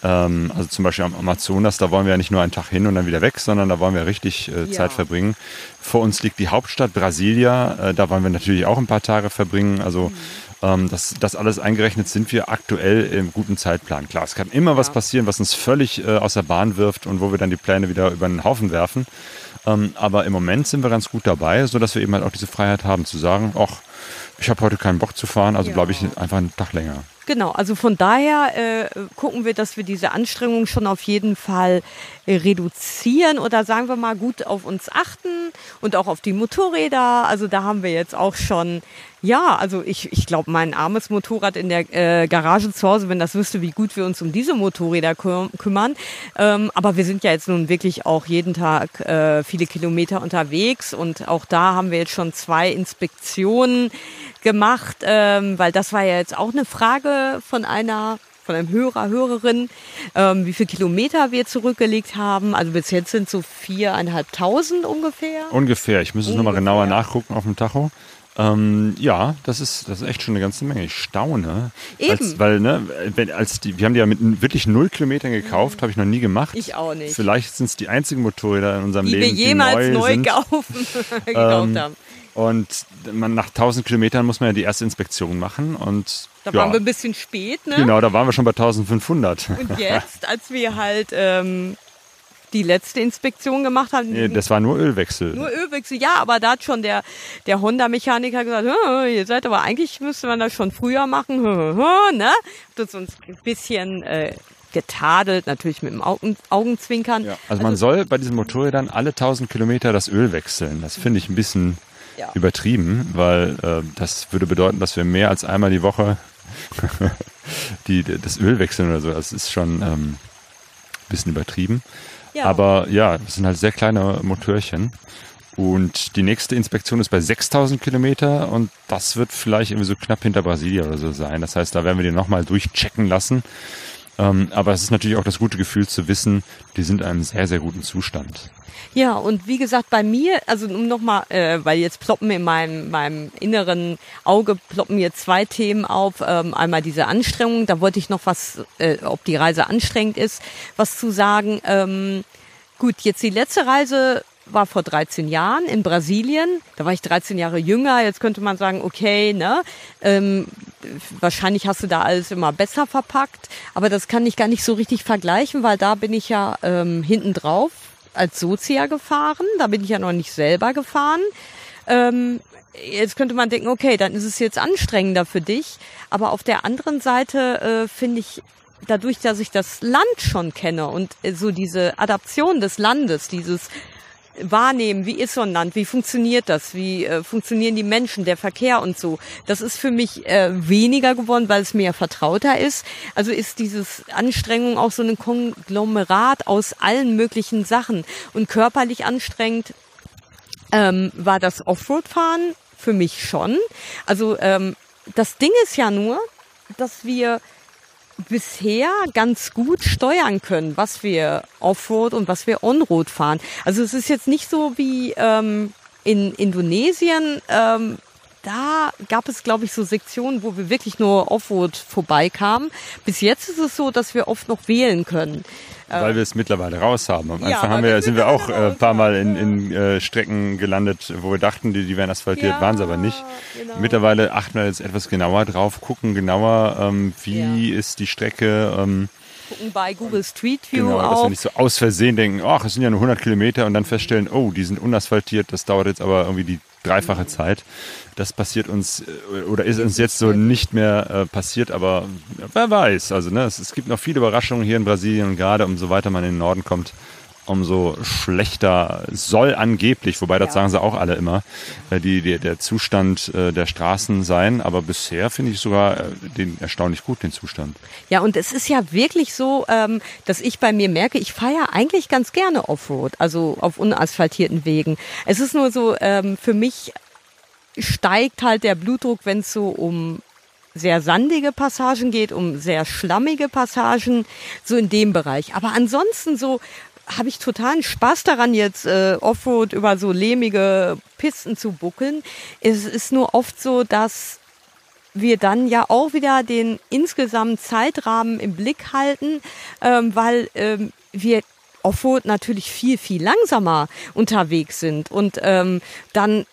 Ähm, also zum Beispiel am Amazonas, da wollen wir ja nicht nur einen Tag hin und dann wieder weg, sondern da wollen wir richtig äh, Ja. Zeit verbringen. Vor uns liegt die Hauptstadt Brasilia, äh, da wollen wir natürlich auch ein paar Tage verbringen. Also ähm, das, das alles eingerechnet sind wir aktuell im guten Zeitplan. Klar, es kann immer was passieren, was uns völlig äh, aus der Bahn wirft und wo wir dann die Pläne wieder über den Haufen werfen. Ähm, aber im Moment sind wir ganz gut dabei, sodass wir eben halt auch diese Freiheit haben zu sagen, ach, ich habe heute keinen Bock zu fahren, also Ja. bleibe ich einfach einen Tag länger. Genau, also von daher äh, gucken wir, dass wir diese Anstrengung schon auf jeden Fall äh, reduzieren oder sagen wir mal gut auf uns achten und auch auf die Motorräder. Also da haben wir jetzt auch schon Ja, also ich, ich glaube, mein armes Motorrad in der äh, Garage zu Hause, wenn das wüsste, wie gut wir uns um diese Motorräder kü kümmern. Ähm, aber wir sind ja jetzt nun wirklich auch jeden Tag äh, viele Kilometer unterwegs und auch da haben wir jetzt schon zwei Inspektionen gemacht, ähm, weil das war ja jetzt auch eine Frage von einer von einem Hörer, Hörerin, ähm, wie viele Kilometer wir zurückgelegt haben. Also bis jetzt sind so viereinhalbtausend ungefähr. Ungefähr. Ich muss es nochmal genauer nachgucken auf dem Tacho. Ähm, ja, das ist, das ist echt schon eine ganze Menge. Ich staune. Eben. Als, weil, ne, wenn, als die, wir haben die ja mit wirklich null Kilometern gekauft, habe ich noch nie gemacht. Ich auch nicht. Vielleicht sind es die einzigen Motorräder in unserem die Leben, wir jemals die neu, neu sind. kaufen, [laughs] gekauft Ähm, haben. Und man, nach 1000 Kilometern muss man ja die erste Inspektion machen. Und Da ja, waren wir ein bisschen spät, ne? genau, da waren wir schon bei 1500. Und jetzt, als wir halt ähm, die letzte Inspektion gemacht haben, Nee, das war nur Ölwechsel. nur Ölwechsel, ja, aber da hat schon der, der Honda-Mechaniker gesagt, "Hä, ihr seid aber eigentlich müsste man das schon früher machen, ne? Hat uns ein bisschen äh, getadelt, natürlich mit dem Augen, Augenzwinkern. Ja, also man soll bei diesen Motorrädern alle 1000 Kilometer das Öl wechseln. Das finde ich ein bisschen Ja. übertrieben, weil äh, das würde bedeuten, dass wir mehr als einmal die Woche [laughs] die, das Öl wechseln oder so. Das ist schon ähm, ein bisschen übertrieben. Aber ja, das sind halt sehr kleine Motörchen. Und die nächste Inspektion ist bei 6000 Kilometer und das wird vielleicht irgendwie so knapp hinter Brasilien oder so sein. Das heißt, da werden wir die nochmal durchchecken lassen. Ähm, aber es ist natürlich auch das gute Gefühl zu wissen, die sind in einem sehr, sehr guten Zustand. Ja, und wie gesagt, bei mir, also um nochmal, äh, weil jetzt ploppen in meinem, meinem inneren Auge ploppen mir zwei Themen auf. Ähm, einmal diese Anstrengung, da wollte ich noch was, äh, ob die Reise anstrengend ist, was zu sagen. Ähm, gut, jetzt die letzte Reise war vor 13 Jahren in Brasilien. Da war ich 13 Jahre jünger. Jetzt könnte man sagen, okay, ne, ähm, wahrscheinlich hast du da alles immer besser verpackt. Aber das kann ich gar nicht so richtig vergleichen, weil da bin ich ja ähm, hinten drauf als Sozia gefahren. Da bin ich ja noch nicht selber gefahren. Ähm, jetzt könnte man denken, okay, dann ist es jetzt anstrengender für dich. Aber auf der anderen Seite äh, finde ich, dadurch, dass ich das Land schon kenne und äh, so diese Adaption des Landes, dieses wahrnehmen, wie ist so ein Land, wie funktioniert das, wie äh, funktionieren die Menschen, der Verkehr und so. Das ist für mich äh, weniger geworden, weil es mir vertrauter ist. Also ist dieses Anstrengung auch so ein Konglomerat aus allen möglichen Sachen. Und körperlich anstrengend ähm, war das Offroad-Fahren für mich schon. Also ähm, das Ding ist ja nur, dass wir bisher ganz gut steuern können, was wir Offroad und was wir Onroad fahren. Also es ist jetzt nicht so wie ähm, in Indonesien. Ähm, da gab es, glaube ich, so Sektionen, wo wir wirklich nur Offroad vorbeikamen. Bis jetzt ist es so, dass wir oft noch wählen können. Weil wir es mittlerweile raus haben. Am Ähm. Ja, Anfang haben wir, sind wir auch äh, ein paar Mal in, in äh, Strecken gelandet, wo wir dachten, die, die wären asphaltiert, Ja, waren sie aber nicht. genau. Mittlerweile achten wir jetzt etwas genauer drauf, gucken genauer, ähm, wie Ja. ist die Strecke. Ähm, Gucken bei Google Street View genau, dass auch. wir nicht so aus Versehen denken, ach, es sind ja nur 100 Kilometer und dann feststellen, oh, die sind unasphaltiert, das dauert jetzt aber irgendwie die dreifache Zeit. Das passiert uns äh, oder ist uns jetzt so nicht mehr äh, passiert, aber wer weiß. Also ne, es, es gibt noch viele Überraschungen hier in Brasilien und gerade umso weiter man in den Norden kommt, umso schlechter soll angeblich, wobei das Ja. sagen sie auch alle immer, äh, die, die, der Zustand äh, der Straßen sein. Aber bisher finde ich sogar äh, den erstaunlich gut, den Zustand. Ja, und es ist ja wirklich so, ähm, dass ich bei mir merke, ich fahre ja eigentlich ganz gerne Offroad, also auf unasphaltierten Wegen. Es ist nur so, ähm, für mich steigt halt der Blutdruck, wenn es so um sehr sandige Passagen geht, um sehr schlammige Passagen, so in dem Bereich. Aber ansonsten so habe ich totalen Spaß daran, jetzt äh, Offroad über so lehmige Pisten zu buckeln. Es ist nur oft so, dass wir dann ja auch wieder den insgesamt Zeitrahmen im Blick halten, ähm, weil ähm, wir Offroad natürlich viel, viel langsamer unterwegs sind. Und ähm, dann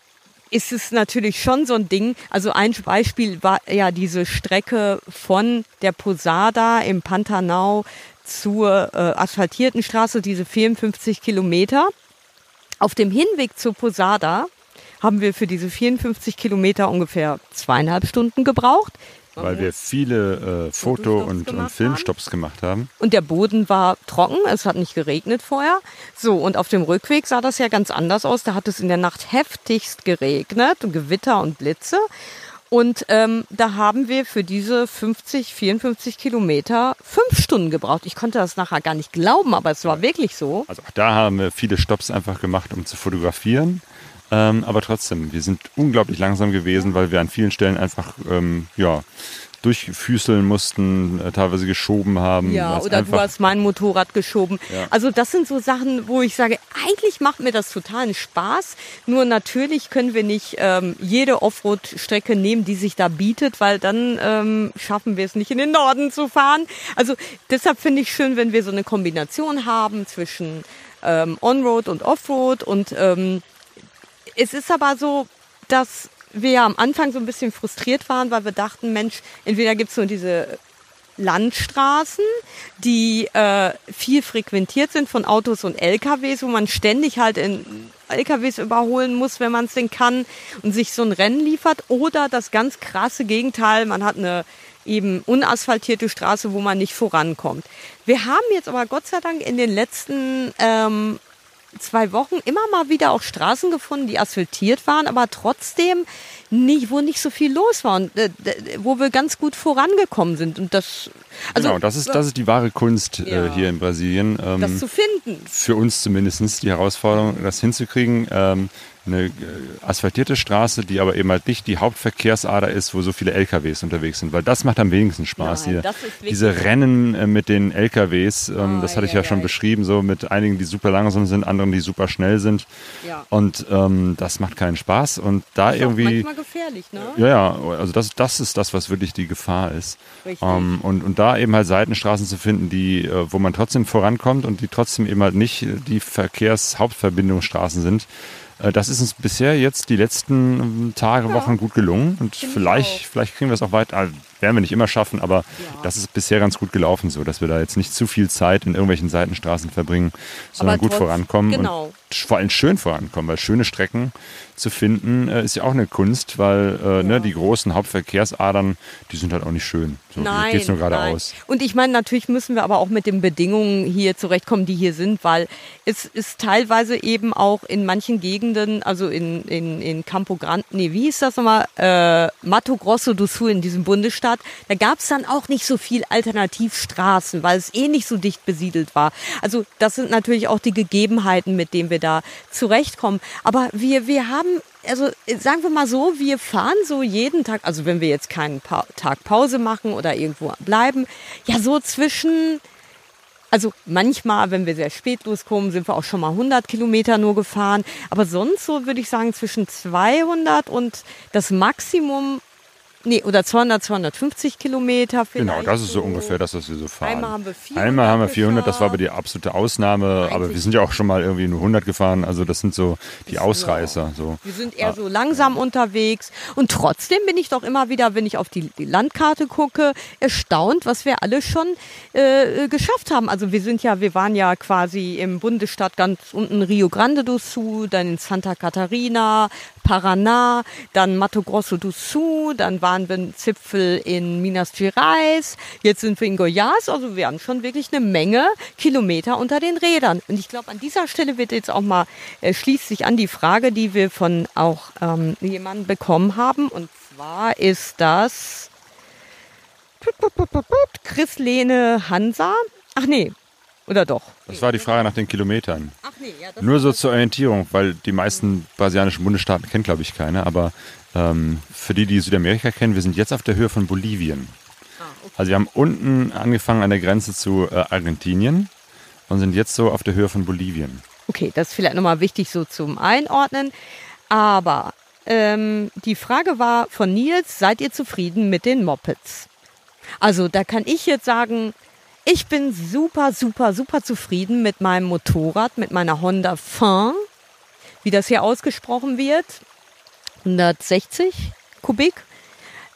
ist es natürlich schon so ein Ding. Also ein Beispiel war ja diese Strecke von der Posada im Pantanal zur äh, asphaltierten Straße, diese 54 Kilometer. Auf dem Hinweg zur Posada haben wir für diese 54 Kilometer ungefähr zweieinhalb Stunden gebraucht. Weil wir viele äh, Foto- und, und gemacht Filmstops gemacht haben. Und der Boden war trocken, es hat nicht geregnet vorher. So, und auf dem Rückweg sah das ja ganz anders aus. Da hat es in der Nacht heftigst geregnet, Gewitter und Blitze. Und ähm, da haben wir für diese 50, 54 Kilometer fünf Stunden gebraucht. Ich konnte das nachher gar nicht glauben, aber es war wirklich so. Also auch da haben wir viele Stops einfach gemacht, um zu fotografieren. Ähm, aber trotzdem, wir sind unglaublich langsam gewesen, weil wir an vielen Stellen einfach ähm, ja, durchfüßeln mussten, äh, teilweise geschoben haben. Ja, oder du hast mein Motorrad geschoben. Ja. Also das sind so Sachen, wo ich sage, eigentlich macht mir das totalen Spaß. Nur natürlich können wir nicht ähm, jede Offroad-Strecke nehmen, die sich da bietet, weil dann ähm, schaffen wir es nicht in den Norden zu fahren. Also deshalb finde ich schön, wenn wir so eine Kombination haben zwischen ähm, On-Road und Offroad. Und ähm, es ist aber so, dass wir ja am Anfang so ein bisschen frustriert waren, weil wir dachten, Mensch, entweder gibt's nur diese Landstraßen, die äh, viel frequentiert sind von Autos und LKWs, wo man ständig halt in LKWs überholen muss, wenn man es denn kann und sich so ein Rennen liefert. Oder das ganz krasse Gegenteil, man hat eine eben unasphaltierte Straße, wo man nicht vorankommt. Wir haben jetzt aber Gott sei Dank in den letzten ähm, zwei Wochen immer mal wieder auch Straßen gefunden, die asphaltiert waren, aber trotzdem nicht, wo nicht so viel los war und äh, wo wir ganz gut vorangekommen sind. Und das, also genau, das ist, das ist die wahre Kunst Ja. äh, hier in Brasilien. Ähm, das zu finden. für uns zumindest die Herausforderung, das hinzukriegen. Ähm, eine äh, asphaltierte Straße, die aber eben halt nicht die Hauptverkehrsader ist, wo so viele LKWs unterwegs sind, weil das macht am wenigsten Spaß Nein, hier. das ist Diese Rennen äh, mit den LKWs, ähm, Ah, das hatte ich ja, ja schon ja. beschrieben, so mit einigen, die super langsam sind, anderen, die super schnell sind. Ja. Und ähm, das macht keinen Spaß. Und da Ist auch irgendwie. manchmal gefährlich, ne? Ja, ja, also das, das ist das, was wirklich die Gefahr ist. Ähm, und, und da eben halt Seitenstraßen zu finden, die, äh, wo man trotzdem vorankommt und die trotzdem eben halt nicht die Verkehrshauptverbindungsstraßen sind. Äh, das ist uns bisher jetzt die letzten ähm, Tage, Wochen gut gelungen. Und vielleicht, vielleicht kriegen wir es auch weiter. Äh, werden wir nicht immer schaffen, aber das ist bisher ganz gut gelaufen, so dass wir da jetzt nicht zu viel Zeit in irgendwelchen Seitenstraßen verbringen, sondern Aber gut trotz- vorankommen genau. und vor allem schön vorankommen, weil schöne Strecken zu finden äh, ist ja auch eine Kunst, weil äh, ne, die großen Hauptverkehrsadern, die sind halt auch nicht schön. So, Nein, geht's nur geradeaus. Und ich meine, natürlich müssen wir aber auch mit den Bedingungen hier zurechtkommen, die hier sind, weil es ist teilweise eben auch in manchen Gegenden, also in, in, in Campo Grande, nee, wie hieß das nochmal, äh, Mato Grosso do Sul in diesem Bundesstaat, da gab es dann auch nicht so viel Alternativstraßen, weil es eh nicht so dicht besiedelt war. Also das sind natürlich auch die Gegebenheiten, mit denen wir da zurechtkommen. Aber wir, wir haben also äh, sagen wir mal so, wir fahren so jeden Tag, also wenn wir jetzt keinen pa Tag Pause machen oder irgendwo bleiben, ja so zwischen, also manchmal, wenn wir sehr spät loskommen, sind wir auch schon mal 100 Kilometer nur gefahren, aber sonst so würde ich sagen zwischen 200 und das Maximum, nee, oder 200, 250 Kilometer vielleicht. Genau, das ist so ungefähr das, was wir so fahren. Einmal haben wir 400 Einmal haben wir 400, das war aber die absolute Ausnahme, aber Eigentlich- wir sind ja auch schon mal irgendwie nur 100 gefahren, also das sind so die Ausreißer. So. Wir sind eher so langsam unterwegs. Und trotzdem bin ich doch immer wieder, wenn ich auf die, die Landkarte gucke, erstaunt, was wir alle schon äh, geschafft haben. Also wir sind ja, wir waren ja quasi im Bundesstaat ganz unten Rio Grande do Sul, dann in Santa Catarina, Paraná, dann Mato Grosso do Sul, dann waren wir im Zipfel in Minas Gerais, jetzt sind wir in Goiás. Also wir haben schon wirklich eine Menge Kilometer unter den Rädern. Und ich glaube, an dieser Stelle wird jetzt auch mal, äh, schließt sich an die Frage, die wir von auch ähm, jemandem bekommen haben. Und zwar ist das Chris Lene Hansa. Ach nee, oder doch? Das war die Frage nach den Kilometern. Ach nee, ja, das Nur so zur Orientierung, weil die meisten brasilianischen Bundesstaaten kennt, glaube ich, keiner. Aber ähm, für die, die Südamerika kennen, wir sind jetzt auf der Höhe von Bolivien. Also wir haben unten angefangen an der Grenze zu äh, Argentinien und sind jetzt so auf der Höhe von Bolivien. Okay, das ist vielleicht nochmal wichtig so zum Einordnen. Aber ähm, die Frage war von Nils, seid ihr zufrieden mit den Mopeds? Also da kann ich jetzt sagen, ich bin super, super, super zufrieden mit meinem Motorrad, mit meiner Honda Fin, wie das hier ausgesprochen wird. 160 Kubik.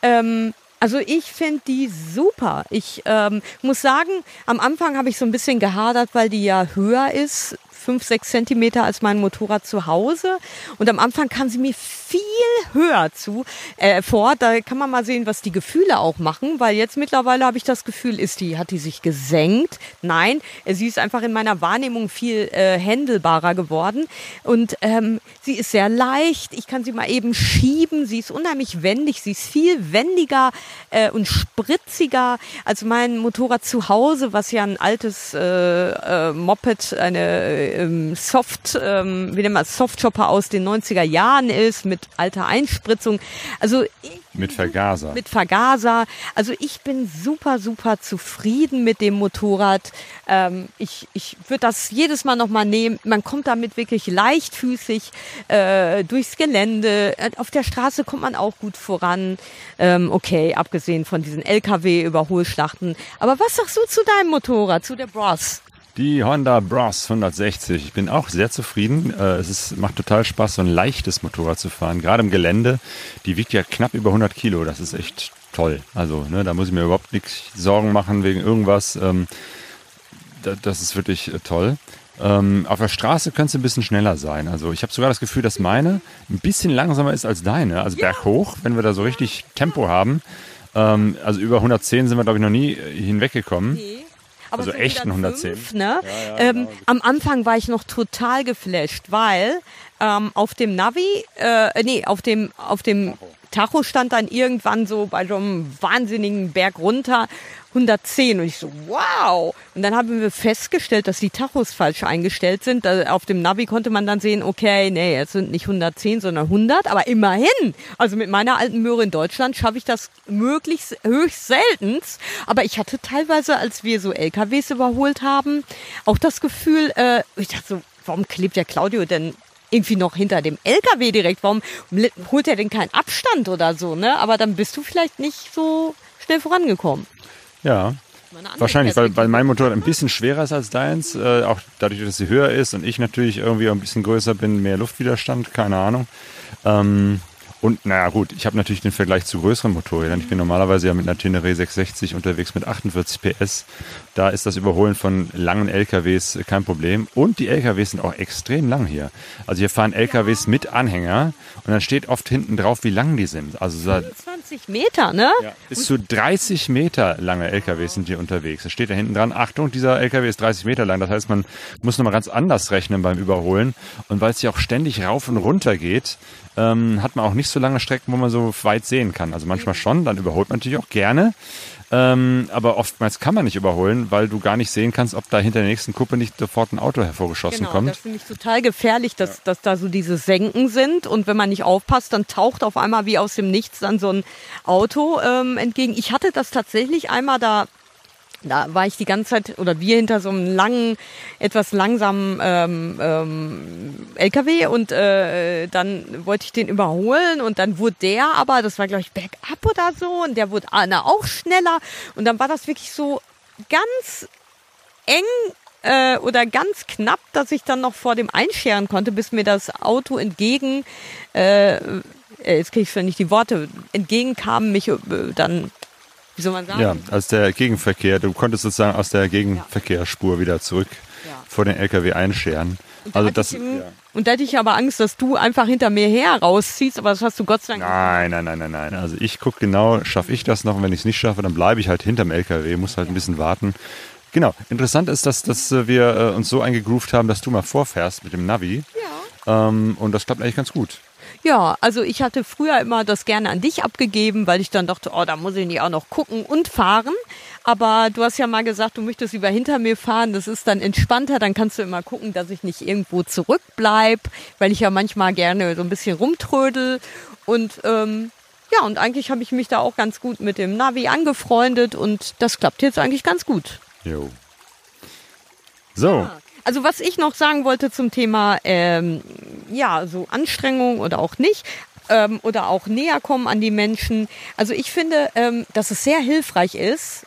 Ähm, also ich finde die super. Ich ähm, muss sagen, am Anfang habe ich so ein bisschen gehadert, weil die ja höher ist fünf, sechs Zentimeter als mein Motorrad zu Hause. Und am Anfang kam sie mir viel höher zu äh, vor. Da kann man mal sehen, was die Gefühle auch machen, weil jetzt mittlerweile habe ich das Gefühl, ist die, hat die sich gesenkt? Nein, äh, sie ist einfach in meiner Wahrnehmung viel äh, händelbarer geworden. Und ähm, sie ist sehr leicht. Ich kann sie mal eben schieben. Sie ist unheimlich wendig. Sie ist viel wendiger äh, und spritziger als mein Motorrad zu Hause, was ja ein altes äh, äh, Moped, eine ähm, Soft, ähm, wie nennt man Softchopper aus den 90er Jahren ist, mit alter Einspritzung. Also mit Vergaser. Mit Vergaser. Also ich bin super, super zufrieden mit dem Motorrad. Ähm, ich ich würde das jedes Mal nochmal nehmen. Man kommt damit wirklich leichtfüßig äh, durchs Gelände. Auf der Straße kommt man auch gut voran. Ähm, okay, abgesehen von diesen LKW-Überholschlachten. Aber was sagst du zu deinem Motorrad, zu der Bros? Die Honda Bros 160. Ich bin auch sehr zufrieden. Äh, es ist, macht total Spaß, so ein leichtes Motorrad zu fahren. Gerade im Gelände. Die wiegt ja knapp über 100 Kilo. Das ist echt toll. Also, ne, da muss ich mir überhaupt nichts Sorgen machen wegen irgendwas. Ähm, das ist wirklich äh, toll. Ähm, auf der Straße könnte es ein bisschen schneller sein. Also ich habe sogar das Gefühl, dass meine ein bisschen langsamer ist als deine. Also berghoch, wenn wir da so richtig Tempo haben. Ähm, also über 110 sind wir, glaube ich, noch nie äh, hinweggekommen. Nee. Aber also echten 110. Ne? Ja, ja, ähm, genau. Am Anfang war ich noch total geflasht, weil ähm, auf dem Navi, äh, nee, auf dem, auf dem Tacho stand dann irgendwann so bei so einem wahnsinnigen Berg runter 110 und ich so, wow. Und dann haben wir festgestellt, dass die Tachos falsch eingestellt sind. Auf dem Navi konnte man dann sehen, okay, nee, es sind nicht 110, sondern 100, aber immerhin. Also mit meiner alten Möhre in Deutschland schaffe ich das möglichst höchst selten. Aber ich hatte teilweise, als wir so LKWs überholt haben, auch das Gefühl, äh, ich dachte so, warum klebt der Claudio denn irgendwie noch hinter dem LKW direkt? Warum holt er denn keinen Abstand oder so, ne? Aber dann bist du vielleicht nicht so schnell vorangekommen. Ja. Wahrscheinlich, weil, weil mein Motorrad ein bisschen schwerer ist als deins, äh, auch dadurch, dass sie höher ist und ich natürlich irgendwie ein bisschen größer bin, mehr Luftwiderstand, keine Ahnung. Ähm, und naja gut, ich habe natürlich den Vergleich zu größeren Motorrädern. Ich bin normalerweise ja mit einer Tenere 660 unterwegs mit 48 PS. Da ist das Überholen von langen LKWs kein Problem. Und die LKWs sind auch extrem lang hier. Also hier fahren LKWs mit Anhänger und dann steht oft hinten drauf, wie lang die sind. Also 20 Meter, ne? Ja, bis zu 30 Meter lange LKWs sind hier unterwegs. Da steht da hinten dran, Achtung, dieser LKW ist 30 Meter lang. Das heißt, man muss nochmal ganz anders rechnen beim Überholen. Und weil es hier auch ständig rauf und runter geht, ähm, hat man auch nicht so lange Strecken, wo man so weit sehen kann. Also manchmal schon, dann überholt man natürlich auch gerne. Ähm, aber oftmals kann man nicht überholen, weil du gar nicht sehen kannst, ob da hinter der nächsten Kuppe nicht sofort ein Auto hervorgeschossen genau, kommt. Das finde ich total gefährlich, dass, ja. dass da so diese Senken sind und wenn man nicht aufpasst, dann taucht auf einmal wie aus dem Nichts dann so ein Auto ähm, entgegen. Ich hatte das tatsächlich einmal da da war ich die ganze Zeit oder wir hinter so einem langen, etwas langsamen ähm, ähm, LKW und äh, dann wollte ich den überholen und dann wurde der aber, das war glaube ich Backup oder so und der wurde na, auch schneller und dann war das wirklich so ganz eng äh, oder ganz knapp, dass ich dann noch vor dem einscheren konnte, bis mir das Auto entgegen äh, äh jetzt kriege ich nicht die Worte, entgegenkam, mich äh, dann wie soll man sagen? Ja, als der Gegenverkehr, du konntest sozusagen aus der Gegenverkehrsspur wieder zurück ja. vor den LKW einscheren. Und also das, im, ja. und da hätte ich aber Angst, dass du einfach hinter mir her rausziehst, aber das hast du Gott sei Dank Nein, nein, nein, nein, nein. Also ich gucke genau, schaffe ich das noch und wenn ich es nicht schaffe, dann bleibe ich halt hinterm LKW, muss halt ja. ein bisschen warten. Genau. Interessant ist, dass, dass wir äh, uns so eingegroovt haben, dass du mal vorfährst mit dem Navi. Ja. Ähm, und das klappt eigentlich ganz gut. Ja, also ich hatte früher immer das gerne an dich abgegeben, weil ich dann dachte, oh, da muss ich nicht auch noch gucken und fahren. Aber du hast ja mal gesagt, du möchtest über hinter mir fahren. Das ist dann entspannter. Dann kannst du immer gucken, dass ich nicht irgendwo zurückbleib, weil ich ja manchmal gerne so ein bisschen rumtrödel. Und ähm, ja, und eigentlich habe ich mich da auch ganz gut mit dem Navi angefreundet und das klappt jetzt eigentlich ganz gut. Jo. So. Ja. Also was ich noch sagen wollte zum Thema, ähm, ja, so Anstrengung oder auch nicht, ähm, oder auch näher kommen an die Menschen. Also ich finde, ähm, dass es sehr hilfreich ist,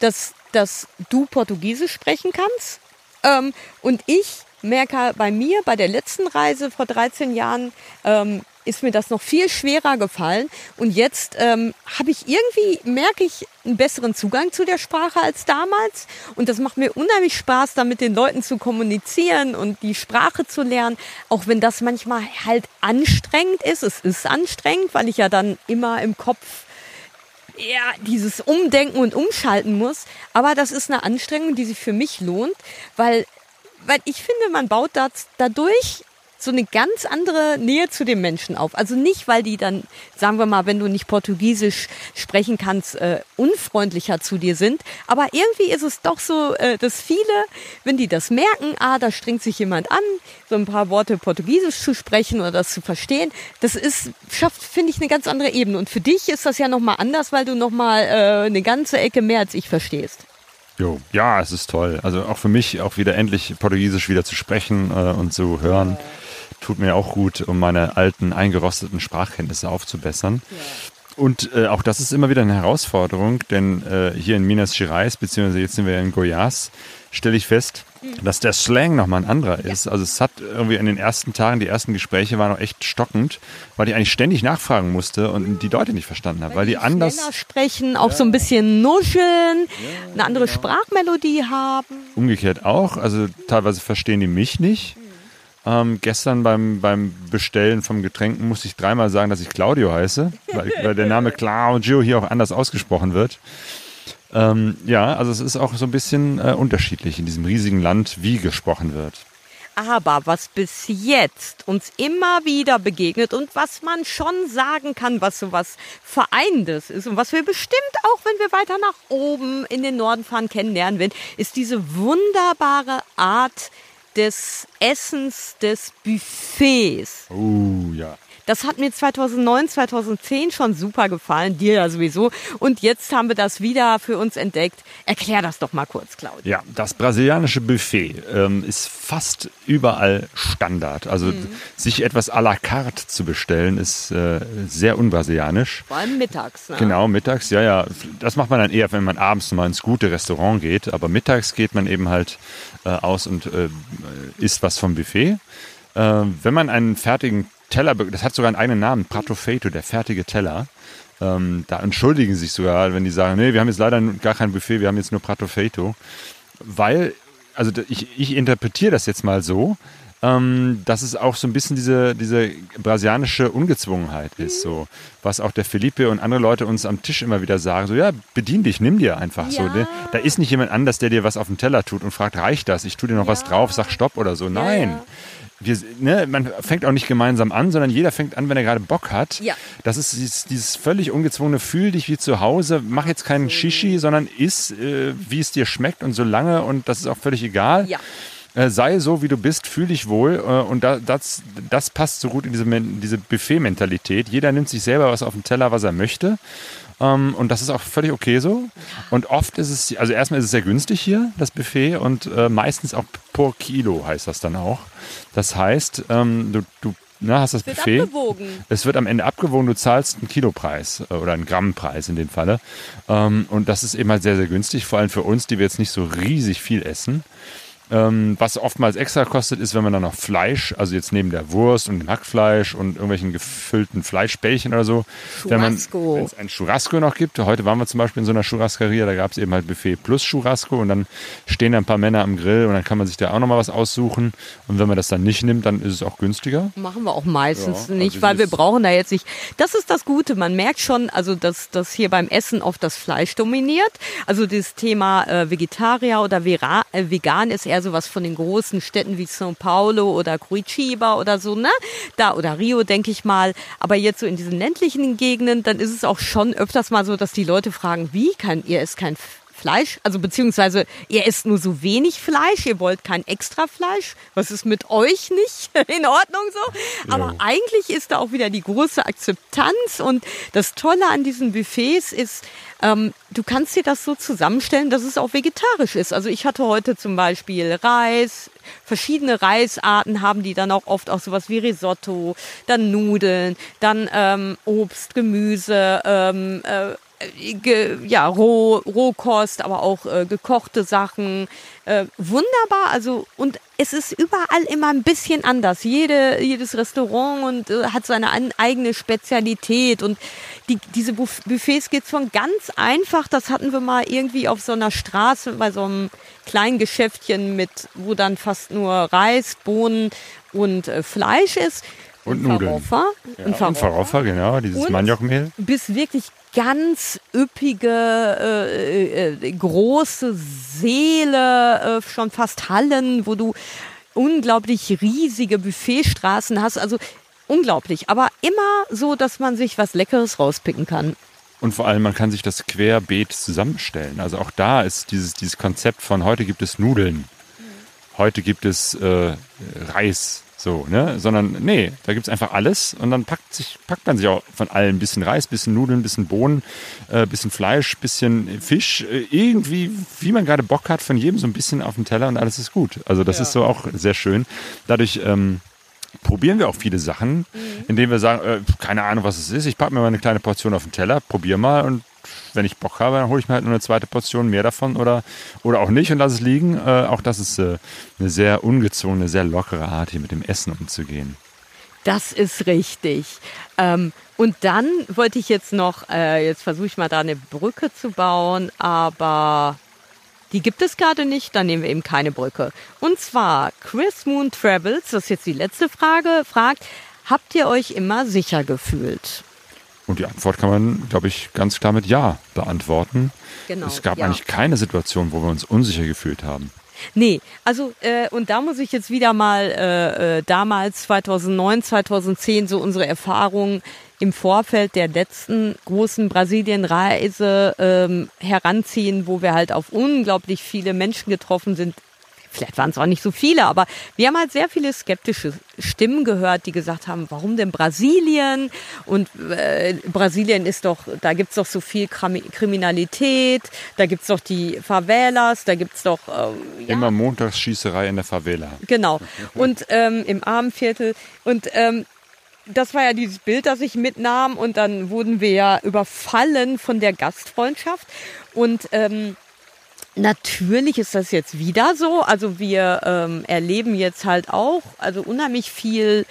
dass, dass du Portugiesisch sprechen kannst. Ähm, und ich merke bei mir, bei der letzten Reise vor 13 Jahren, ähm, ist mir das noch viel schwerer gefallen. Und jetzt ähm, habe ich irgendwie, merke ich, einen besseren Zugang zu der Sprache als damals. Und das macht mir unheimlich Spaß, da mit den Leuten zu kommunizieren und die Sprache zu lernen. Auch wenn das manchmal halt anstrengend ist. Es ist anstrengend, weil ich ja dann immer im Kopf ja, dieses Umdenken und Umschalten muss. Aber das ist eine Anstrengung, die sich für mich lohnt, weil, weil ich finde, man baut das dadurch so eine ganz andere Nähe zu den Menschen auf. Also nicht, weil die dann, sagen wir mal, wenn du nicht Portugiesisch sprechen kannst, äh, unfreundlicher zu dir sind. Aber irgendwie ist es doch so, äh, dass viele, wenn die das merken, ah, da strengt sich jemand an, so ein paar Worte Portugiesisch zu sprechen oder das zu verstehen, das ist, schafft, finde ich, eine ganz andere Ebene. Und für dich ist das ja nochmal anders, weil du nochmal äh, eine ganze Ecke mehr als ich verstehst. Jo, ja, es ist toll. Also auch für mich, auch wieder endlich Portugiesisch wieder zu sprechen äh, und zu hören. Ja tut mir auch gut, um meine alten, eingerosteten Sprachkenntnisse aufzubessern. Ja. Und äh, auch das ist immer wieder eine Herausforderung, denn äh, hier in Minas Gerais, beziehungsweise jetzt sind wir in Goiás, stelle ich fest, mhm. dass der Slang nochmal ein anderer ist. Ja. Also es hat irgendwie in den ersten Tagen, die ersten Gespräche waren noch echt stockend, weil ich eigentlich ständig nachfragen musste und die Leute nicht verstanden habe, weil, weil die, die anders sprechen, auch ja. so ein bisschen nuscheln, ja, eine andere genau. Sprachmelodie haben. Umgekehrt auch, also teilweise verstehen die mich nicht. Ähm, gestern beim, beim Bestellen vom Getränken musste ich dreimal sagen, dass ich Claudio heiße, weil, weil der Name [laughs] Claudio hier auch anders ausgesprochen wird. Ähm, ja, also es ist auch so ein bisschen äh, unterschiedlich in diesem riesigen Land, wie gesprochen wird. Aber was bis jetzt uns immer wieder begegnet und was man schon sagen kann, was so was Vereinendes ist und was wir bestimmt auch, wenn wir weiter nach oben in den Norden fahren, kennenlernen werden, ist diese wunderbare Art, des Essens des Buffets. Oh ja. Das hat mir 2009, 2010 schon super gefallen, dir ja sowieso. Und jetzt haben wir das wieder für uns entdeckt. Erklär das doch mal kurz, Claudia. Ja, das brasilianische Buffet ähm, ist fast überall Standard. Also mhm. sich etwas à la carte zu bestellen, ist äh, sehr unbrasilianisch. Vor allem mittags. Ne? Genau, mittags, ja, ja. Das macht man dann eher, wenn man abends mal ins gute Restaurant geht. Aber mittags geht man eben halt äh, aus und äh, isst was vom Buffet. Äh, wenn man einen fertigen Teller, das hat sogar einen eigenen Namen, Prato Feito, der fertige Teller. Ähm, da entschuldigen sich sogar, wenn die sagen, nee, wir haben jetzt leider gar kein Buffet, wir haben jetzt nur Prato Feito. Weil, also ich, ich interpretiere das jetzt mal so, ähm, dass es auch so ein bisschen diese, diese brasilianische Ungezwungenheit ist, so was auch der Felipe und andere Leute uns am Tisch immer wieder sagen, so ja, bedien dich, nimm dir einfach ja. so. Ne? Da ist nicht jemand anders, der dir was auf den Teller tut und fragt, reicht das? Ich tue dir noch ja. was drauf, sag Stopp oder so. Nein. Wir, ne, man fängt auch nicht gemeinsam an, sondern jeder fängt an, wenn er gerade Bock hat. Ja. Das ist dieses, dieses völlig ungezwungene, fühl dich wie zu Hause, mach jetzt keinen Shishi, sondern iss, äh, wie es dir schmeckt und so lange und das ist auch völlig egal. Ja. Äh, sei so, wie du bist, fühl dich wohl äh, und da, das, das passt so gut in diese, diese Buffet-Mentalität. Jeder nimmt sich selber was auf den Teller, was er möchte ähm, und das ist auch völlig okay so. Und oft ist es, also erstmal ist es sehr günstig hier, das Buffet, und äh, meistens auch pro Kilo heißt das dann auch. Das heißt, ähm, du, du na, hast das wird Buffet. Abgewogen. Es wird am Ende abgewogen, du zahlst einen Kilopreis äh, oder einen Grammpreis in dem Falle. Ähm, und das ist eben halt sehr, sehr günstig, vor allem für uns, die wir jetzt nicht so riesig viel essen. Ähm, was oftmals extra kostet, ist, wenn man dann noch Fleisch, also jetzt neben der Wurst und dem Hackfleisch und irgendwelchen gefüllten Fleischbällchen oder so, wenn man wenn es ein Churrasco noch gibt. Heute waren wir zum Beispiel in so einer Churrascaria, da gab es eben halt Buffet plus Churrasco und dann stehen da ein paar Männer am Grill und dann kann man sich da auch nochmal was aussuchen. Und wenn man das dann nicht nimmt, dann ist es auch günstiger. Machen wir auch meistens ja, nicht, also weil wir brauchen da jetzt nicht. Das ist das Gute. Man merkt schon, also dass das hier beim Essen oft das Fleisch dominiert. Also das Thema äh, Vegetarier oder Vera, äh, vegan ist eher eher sowas von den großen Städten wie São Paulo oder Curitiba oder so, ne? Da oder Rio, denke ich mal. Aber jetzt so in diesen ländlichen Gegenden, dann ist es auch schon öfters mal so, dass die Leute fragen, wie kann ihr es kein Fleisch, also beziehungsweise ihr esst nur so wenig Fleisch, ihr wollt kein extra Fleisch. Was ist mit euch nicht [laughs] in Ordnung so? Aber ja. eigentlich ist da auch wieder die große Akzeptanz und das Tolle an diesen Buffets ist, ähm, du kannst dir das so zusammenstellen, dass es auch vegetarisch ist. Also ich hatte heute zum Beispiel Reis, verschiedene Reisarten haben die dann auch oft auch sowas wie Risotto, dann Nudeln, dann ähm, Obst, Gemüse, ähm, äh, ge, ja, Roh, Rohkost, aber auch äh, gekochte Sachen. Äh, wunderbar, also und es ist überall immer ein bisschen anders. Jede, jedes Restaurant und äh, hat seine an, eigene Spezialität und die, diese Buff Buffets geht von ganz einfach. Das hatten wir mal irgendwie auf so einer Straße bei so einem kleinen Geschäftchen mit, wo dann fast nur Reis, Bohnen und äh, Fleisch ist. Und Nudeln. Faroffa, Ja, und Faroffa, genau, dieses Und- Maniokmehl. bis wirklich ganz üppige, äh, äh, große Seele, äh, schon fast Hallen, wo du unglaublich riesige Buffetstraßen hast. Also unglaublich, aber immer so, dass man sich was Leckeres rauspicken kann. Und vor allem, man kann sich das querbeet zusammenstellen. Also auch da ist dieses, dieses Konzept von heute gibt es Nudeln, heute gibt es äh, Reis, so, ne? Sondern, nee, da gibt's einfach alles und dann packt, sich, packt man sich auch von allem. Bisschen Reis, bisschen Nudeln, bisschen Bohnen, äh, bisschen Fleisch, bisschen Fisch. Äh, irgendwie, wie man gerade Bock hat, von jedem so ein bisschen auf den Teller und alles ist gut. Also das ist so auch sehr schön. Dadurch ähm, probieren wir auch viele Sachen, indem wir sagen, äh, keine Ahnung, was es ist. Ich packe mir mal eine kleine Portion auf den Teller, probier mal und wenn ich Bock habe, dann hole ich mir halt nur eine zweite Portion mehr davon oder, oder auch nicht und lasse es liegen. Äh, auch das ist äh, eine sehr ungezwungene, sehr lockere Art, hier mit dem Essen umzugehen. Das ist richtig. Ähm, und dann wollte ich jetzt noch, äh, jetzt versuche ich mal da eine Brücke zu bauen, aber die gibt es gerade nicht, dann nehmen wir eben keine Brücke. Und zwar Chris Moon Travels, das ist jetzt die letzte Frage, fragt, habt ihr euch immer sicher gefühlt? Und die Antwort kann man, glaube ich, ganz klar mit Ja beantworten. Genau, es gab ja. eigentlich keine Situation, wo wir uns unsicher gefühlt haben. Nee, also äh, und da muss ich jetzt wieder mal äh, äh, damals 2009, 2010 so unsere Erfahrungen im Vorfeld der letzten großen Brasilienreise ähm, heranziehen, wo wir halt auf unglaublich viele Menschen getroffen sind. Vielleicht waren es auch nicht so viele, aber wir haben halt sehr viele skeptische Stimmen gehört, die gesagt haben, warum denn Brasilien? Und äh, Brasilien ist doch, da gibt's doch so viel Krimi- Kriminalität, da gibt's doch die Favelas, da gibt's doch äh, ja, Immer Montagsschießerei in der Favela. Genau. Und ähm, im Armenviertel. Und ähm, das war ja dieses Bild, das ich mitnahm. Und dann wurden wir ja überfallen von der Gastfreundschaft. Und ähm, natürlich ist das jetzt wieder so. Also wir ähm, erleben jetzt halt auch also unheimlich viel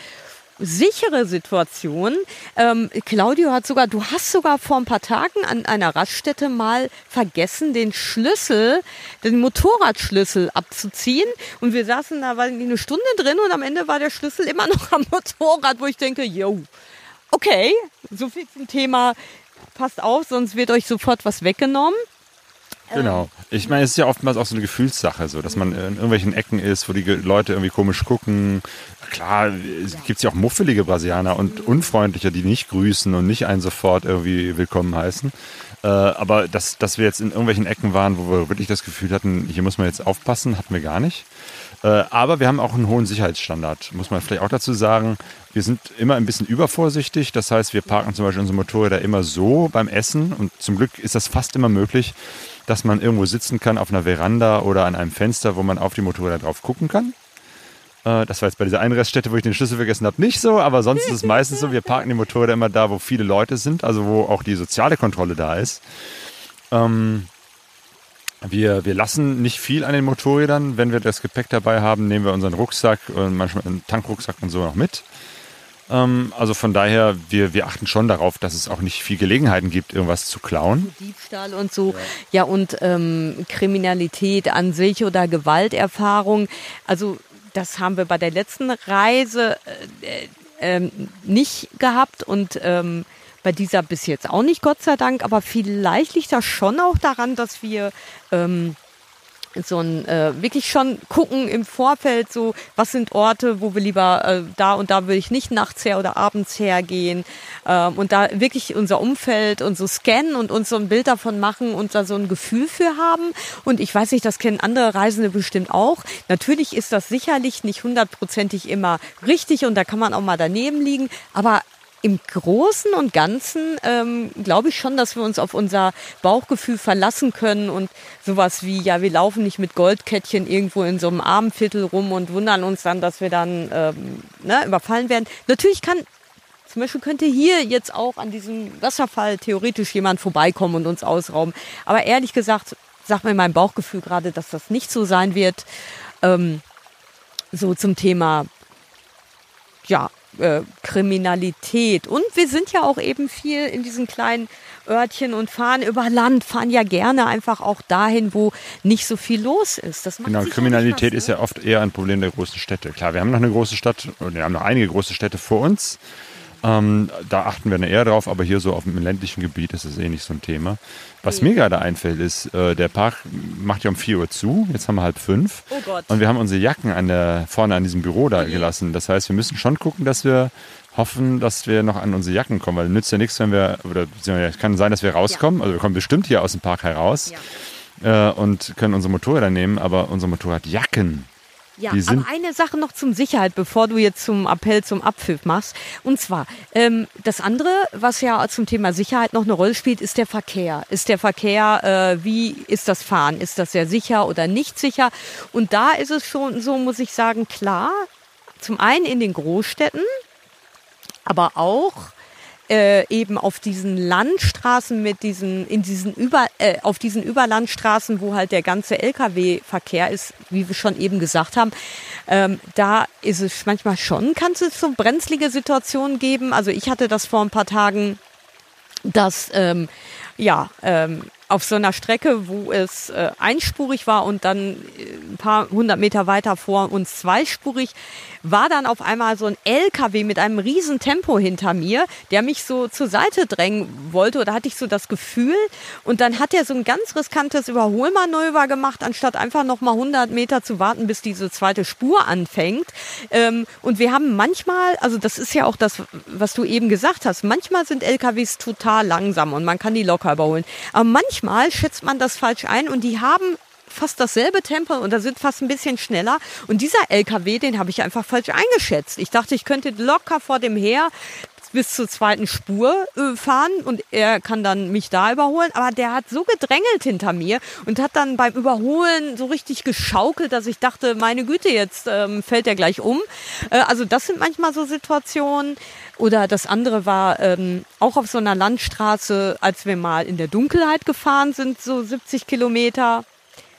sichere Situation. Ähm, Claudio hat sogar, du hast sogar vor ein paar Tagen an einer Raststätte mal vergessen, den Schlüssel, den Motorradschlüssel abzuziehen. Und wir saßen da war eine Stunde drin und am Ende war der Schlüssel immer [laughs] noch am Motorrad, wo ich denke, yo, okay, so viel zum Thema, passt auf, sonst wird euch sofort was weggenommen. Genau. Ich meine, es ist ja oftmals auch so eine Gefühlssache, so, dass man in irgendwelchen Ecken ist, wo die Leute irgendwie komisch gucken. Klar, es gibt ja auch muffelige Brasilianer und unfreundliche, die nicht grüßen und nicht einen sofort irgendwie willkommen heißen. Äh, aber dass, dass wir jetzt in irgendwelchen Ecken waren, wo wir wirklich das Gefühl hatten, hier muss man jetzt aufpassen, hatten wir gar nicht. Äh, aber wir haben auch einen hohen Sicherheitsstandard, muss man vielleicht auch dazu sagen. Wir sind immer ein bisschen übervorsichtig. Das heißt, wir parken zum Beispiel unsere Motorräder immer so beim Essen. Und zum Glück ist das fast immer möglich, dass man irgendwo sitzen kann auf einer Veranda oder an einem Fenster, wo man auf die Motorräder drauf gucken kann. Äh, Das war jetzt bei dieser einen Reststätte, wo ich den Schlüssel vergessen habe, nicht so, aber sonst ist es meistens so, wir parken die Motorräder immer da, wo viele Leute sind, also wo auch die soziale Kontrolle da ist. Ähm, wir, wir lassen nicht viel an den Motorrädern. Wenn wir das Gepäck dabei haben, nehmen wir unseren Rucksack und manchmal einen Tankrucksack und so noch mit. Ähm, also von daher, wir, wir achten schon darauf, dass es auch nicht viel Gelegenheiten gibt, irgendwas zu klauen. Diebstahl und so. Ja, und ähm, Kriminalität an sich oder Gewalterfahrung. Also das haben wir bei der letzten Reise äh, ähm, nicht gehabt und ähm, bei dieser bis jetzt auch nicht, Gott sei Dank. Aber vielleicht liegt das schon auch daran, dass wir ähm, so ein äh, wirklich schon gucken im Vorfeld so, was sind Orte, wo wir lieber äh, da und da würde ich nicht nachts her oder abends hergehen. Ähm, und da wirklich unser Umfeld und so scannen und uns so ein Bild davon machen und da so ein Gefühl für haben. Und ich weiß nicht, das kennen andere Reisende bestimmt auch. Natürlich ist das sicherlich nicht hundertprozentig immer richtig und da kann man auch mal daneben liegen, aber im Großen und Ganzen ähm, glaube ich schon, dass wir uns auf unser Bauchgefühl verlassen können und sowas wie, ja, wir laufen nicht mit Goldkettchen irgendwo in so einem Armenviertel rum und wundern uns dann, dass wir dann ähm, ne, überfallen werden. Natürlich kann Zum Beispiel könnte hier jetzt auch an diesem Wasserfall theoretisch jemand vorbeikommen und uns ausrauben. Aber ehrlich gesagt, sagt mir mein Bauchgefühl gerade, dass das nicht so sein wird. Ähm, so zum Thema, ja, äh, Kriminalität. Und wir sind ja auch eben viel in diesen kleinen Örtchen und fahren über Land, fahren ja gerne einfach auch dahin, wo nicht so viel los ist. Das macht Genau, Kriminalität was, ist ja oft eher ein Problem der großen Städte. Klar, wir haben noch eine große Stadt, und wir haben noch einige große Städte vor uns. Ähm, da achten wir eher drauf, aber hier so auf dem ländlichen Gebiet ist es eh nicht so ein Thema. Was mir gerade einfällt, ist, äh, der Park macht ja um 4 Uhr zu, jetzt haben wir halb fünf. Oh Gott. Und wir haben unsere Jacken an der, vorne an diesem Büro da gelassen. Das heißt, wir müssen schon gucken, dass wir hoffen, dass wir noch an unsere Jacken kommen, weil nützt ja nichts, wenn wir, oder es kann sein, dass wir rauskommen, also wir kommen bestimmt hier aus dem Park heraus äh, und können unsere Motorräder nehmen, aber unsere Motorradjacken, Ja, aber eine Sache noch zum Sicherheit, bevor du jetzt zum Appell zum Abpfiff machst. Und zwar, ähm, das andere, was ja zum Thema Sicherheit noch eine Rolle spielt, ist der Verkehr. Ist der Verkehr, äh, wie ist das Fahren? Ist das sehr sicher oder nicht sicher? Und da ist es schon so, muss ich sagen, klar, zum einen in den Großstädten, aber auch äh, eben auf diesen Landstraßen mit diesen in diesen über äh, auf diesen Überlandstraßen, wo halt der ganze LKW-Verkehr ist, wie wir schon eben gesagt haben, ähm, da ist es manchmal schon, kann es so brenzlige Situationen geben. Also ich hatte das vor ein paar Tagen, dass ähm, ja ähm, auf so einer Strecke, wo es äh, einspurig war und dann äh, ein paar hundert Meter weiter vor uns zweispurig, war dann auf einmal so ein LKW mit einem riesen Tempo hinter mir, der mich so zur Seite drängen wollte oder hatte ich so das Gefühl und dann hat er so ein ganz riskantes Überholmanöver gemacht, anstatt einfach noch mal 100 Meter zu warten, bis diese zweite Spur anfängt. Ähm, und wir haben manchmal, also das ist ja auch das, was du eben gesagt hast, manchmal sind LKWs total langsam und man kann die locker überholen. Aber manchmal schätzt man das falsch ein und die haben fast dasselbe Tempo und da sind fast ein bisschen schneller. Und dieser LKW, den habe ich einfach falsch eingeschätzt. Ich dachte, ich könnte locker vor dem her bis zur zweiten Spur äh, fahren und er kann dann mich da überholen. Aber der hat so gedrängelt hinter mir und hat dann beim Überholen so richtig geschaukelt, dass ich dachte, meine Güte, jetzt ähm, fällt er gleich um. Äh, also das sind manchmal so Situationen. Oder das andere war ähm, auch auf so einer Landstraße, als wir mal in der Dunkelheit gefahren sind, so 70 Kilometer.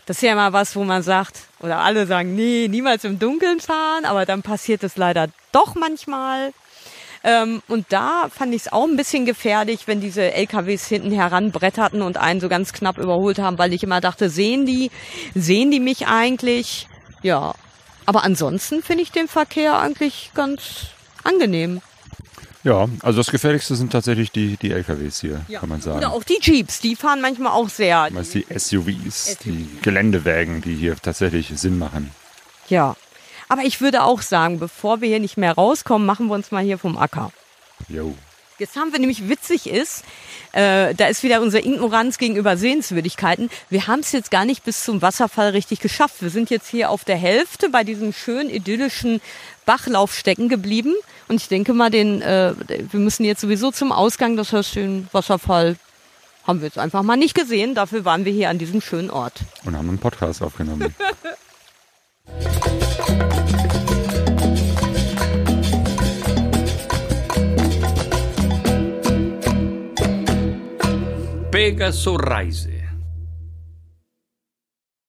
Das ist ja immer was, wo man sagt, oder alle sagen, nee, niemals im Dunkeln fahren, aber dann passiert es leider doch manchmal. Ähm, und da fand ich es auch ein bisschen gefährlich, wenn diese LKWs hinten heranbretterten und einen so ganz knapp überholt haben, weil ich immer dachte, sehen die, sehen die mich eigentlich? Ja. Aber ansonsten finde ich den Verkehr eigentlich ganz angenehm. Ja, also das Gefährlichste sind tatsächlich die, die LKWs hier, kann man sagen. Oder auch die Jeeps, die fahren manchmal auch sehr. Meist die SUVs, die Geländewägen, die hier tatsächlich Sinn machen. Ja. Aber ich würde auch sagen, bevor wir hier nicht mehr rauskommen, machen wir uns mal hier vom Acker. Jo. Jetzt haben wir nämlich witzig ist, äh, da ist wieder unsere Ignoranz gegenüber Sehenswürdigkeiten. Wir haben es jetzt gar nicht bis zum Wasserfall richtig geschafft. Wir sind jetzt hier auf der Hälfte bei diesem schön idyllischen Bachlauf stecken geblieben. Und ich denke mal, den, äh, wir müssen jetzt sowieso zum Ausgang. Das heißt, den Wasserfall haben wir jetzt einfach mal nicht gesehen. Dafür waren wir hier an diesem schönen Ort. Und haben einen Podcast aufgenommen. [laughs] Pegaso Rise.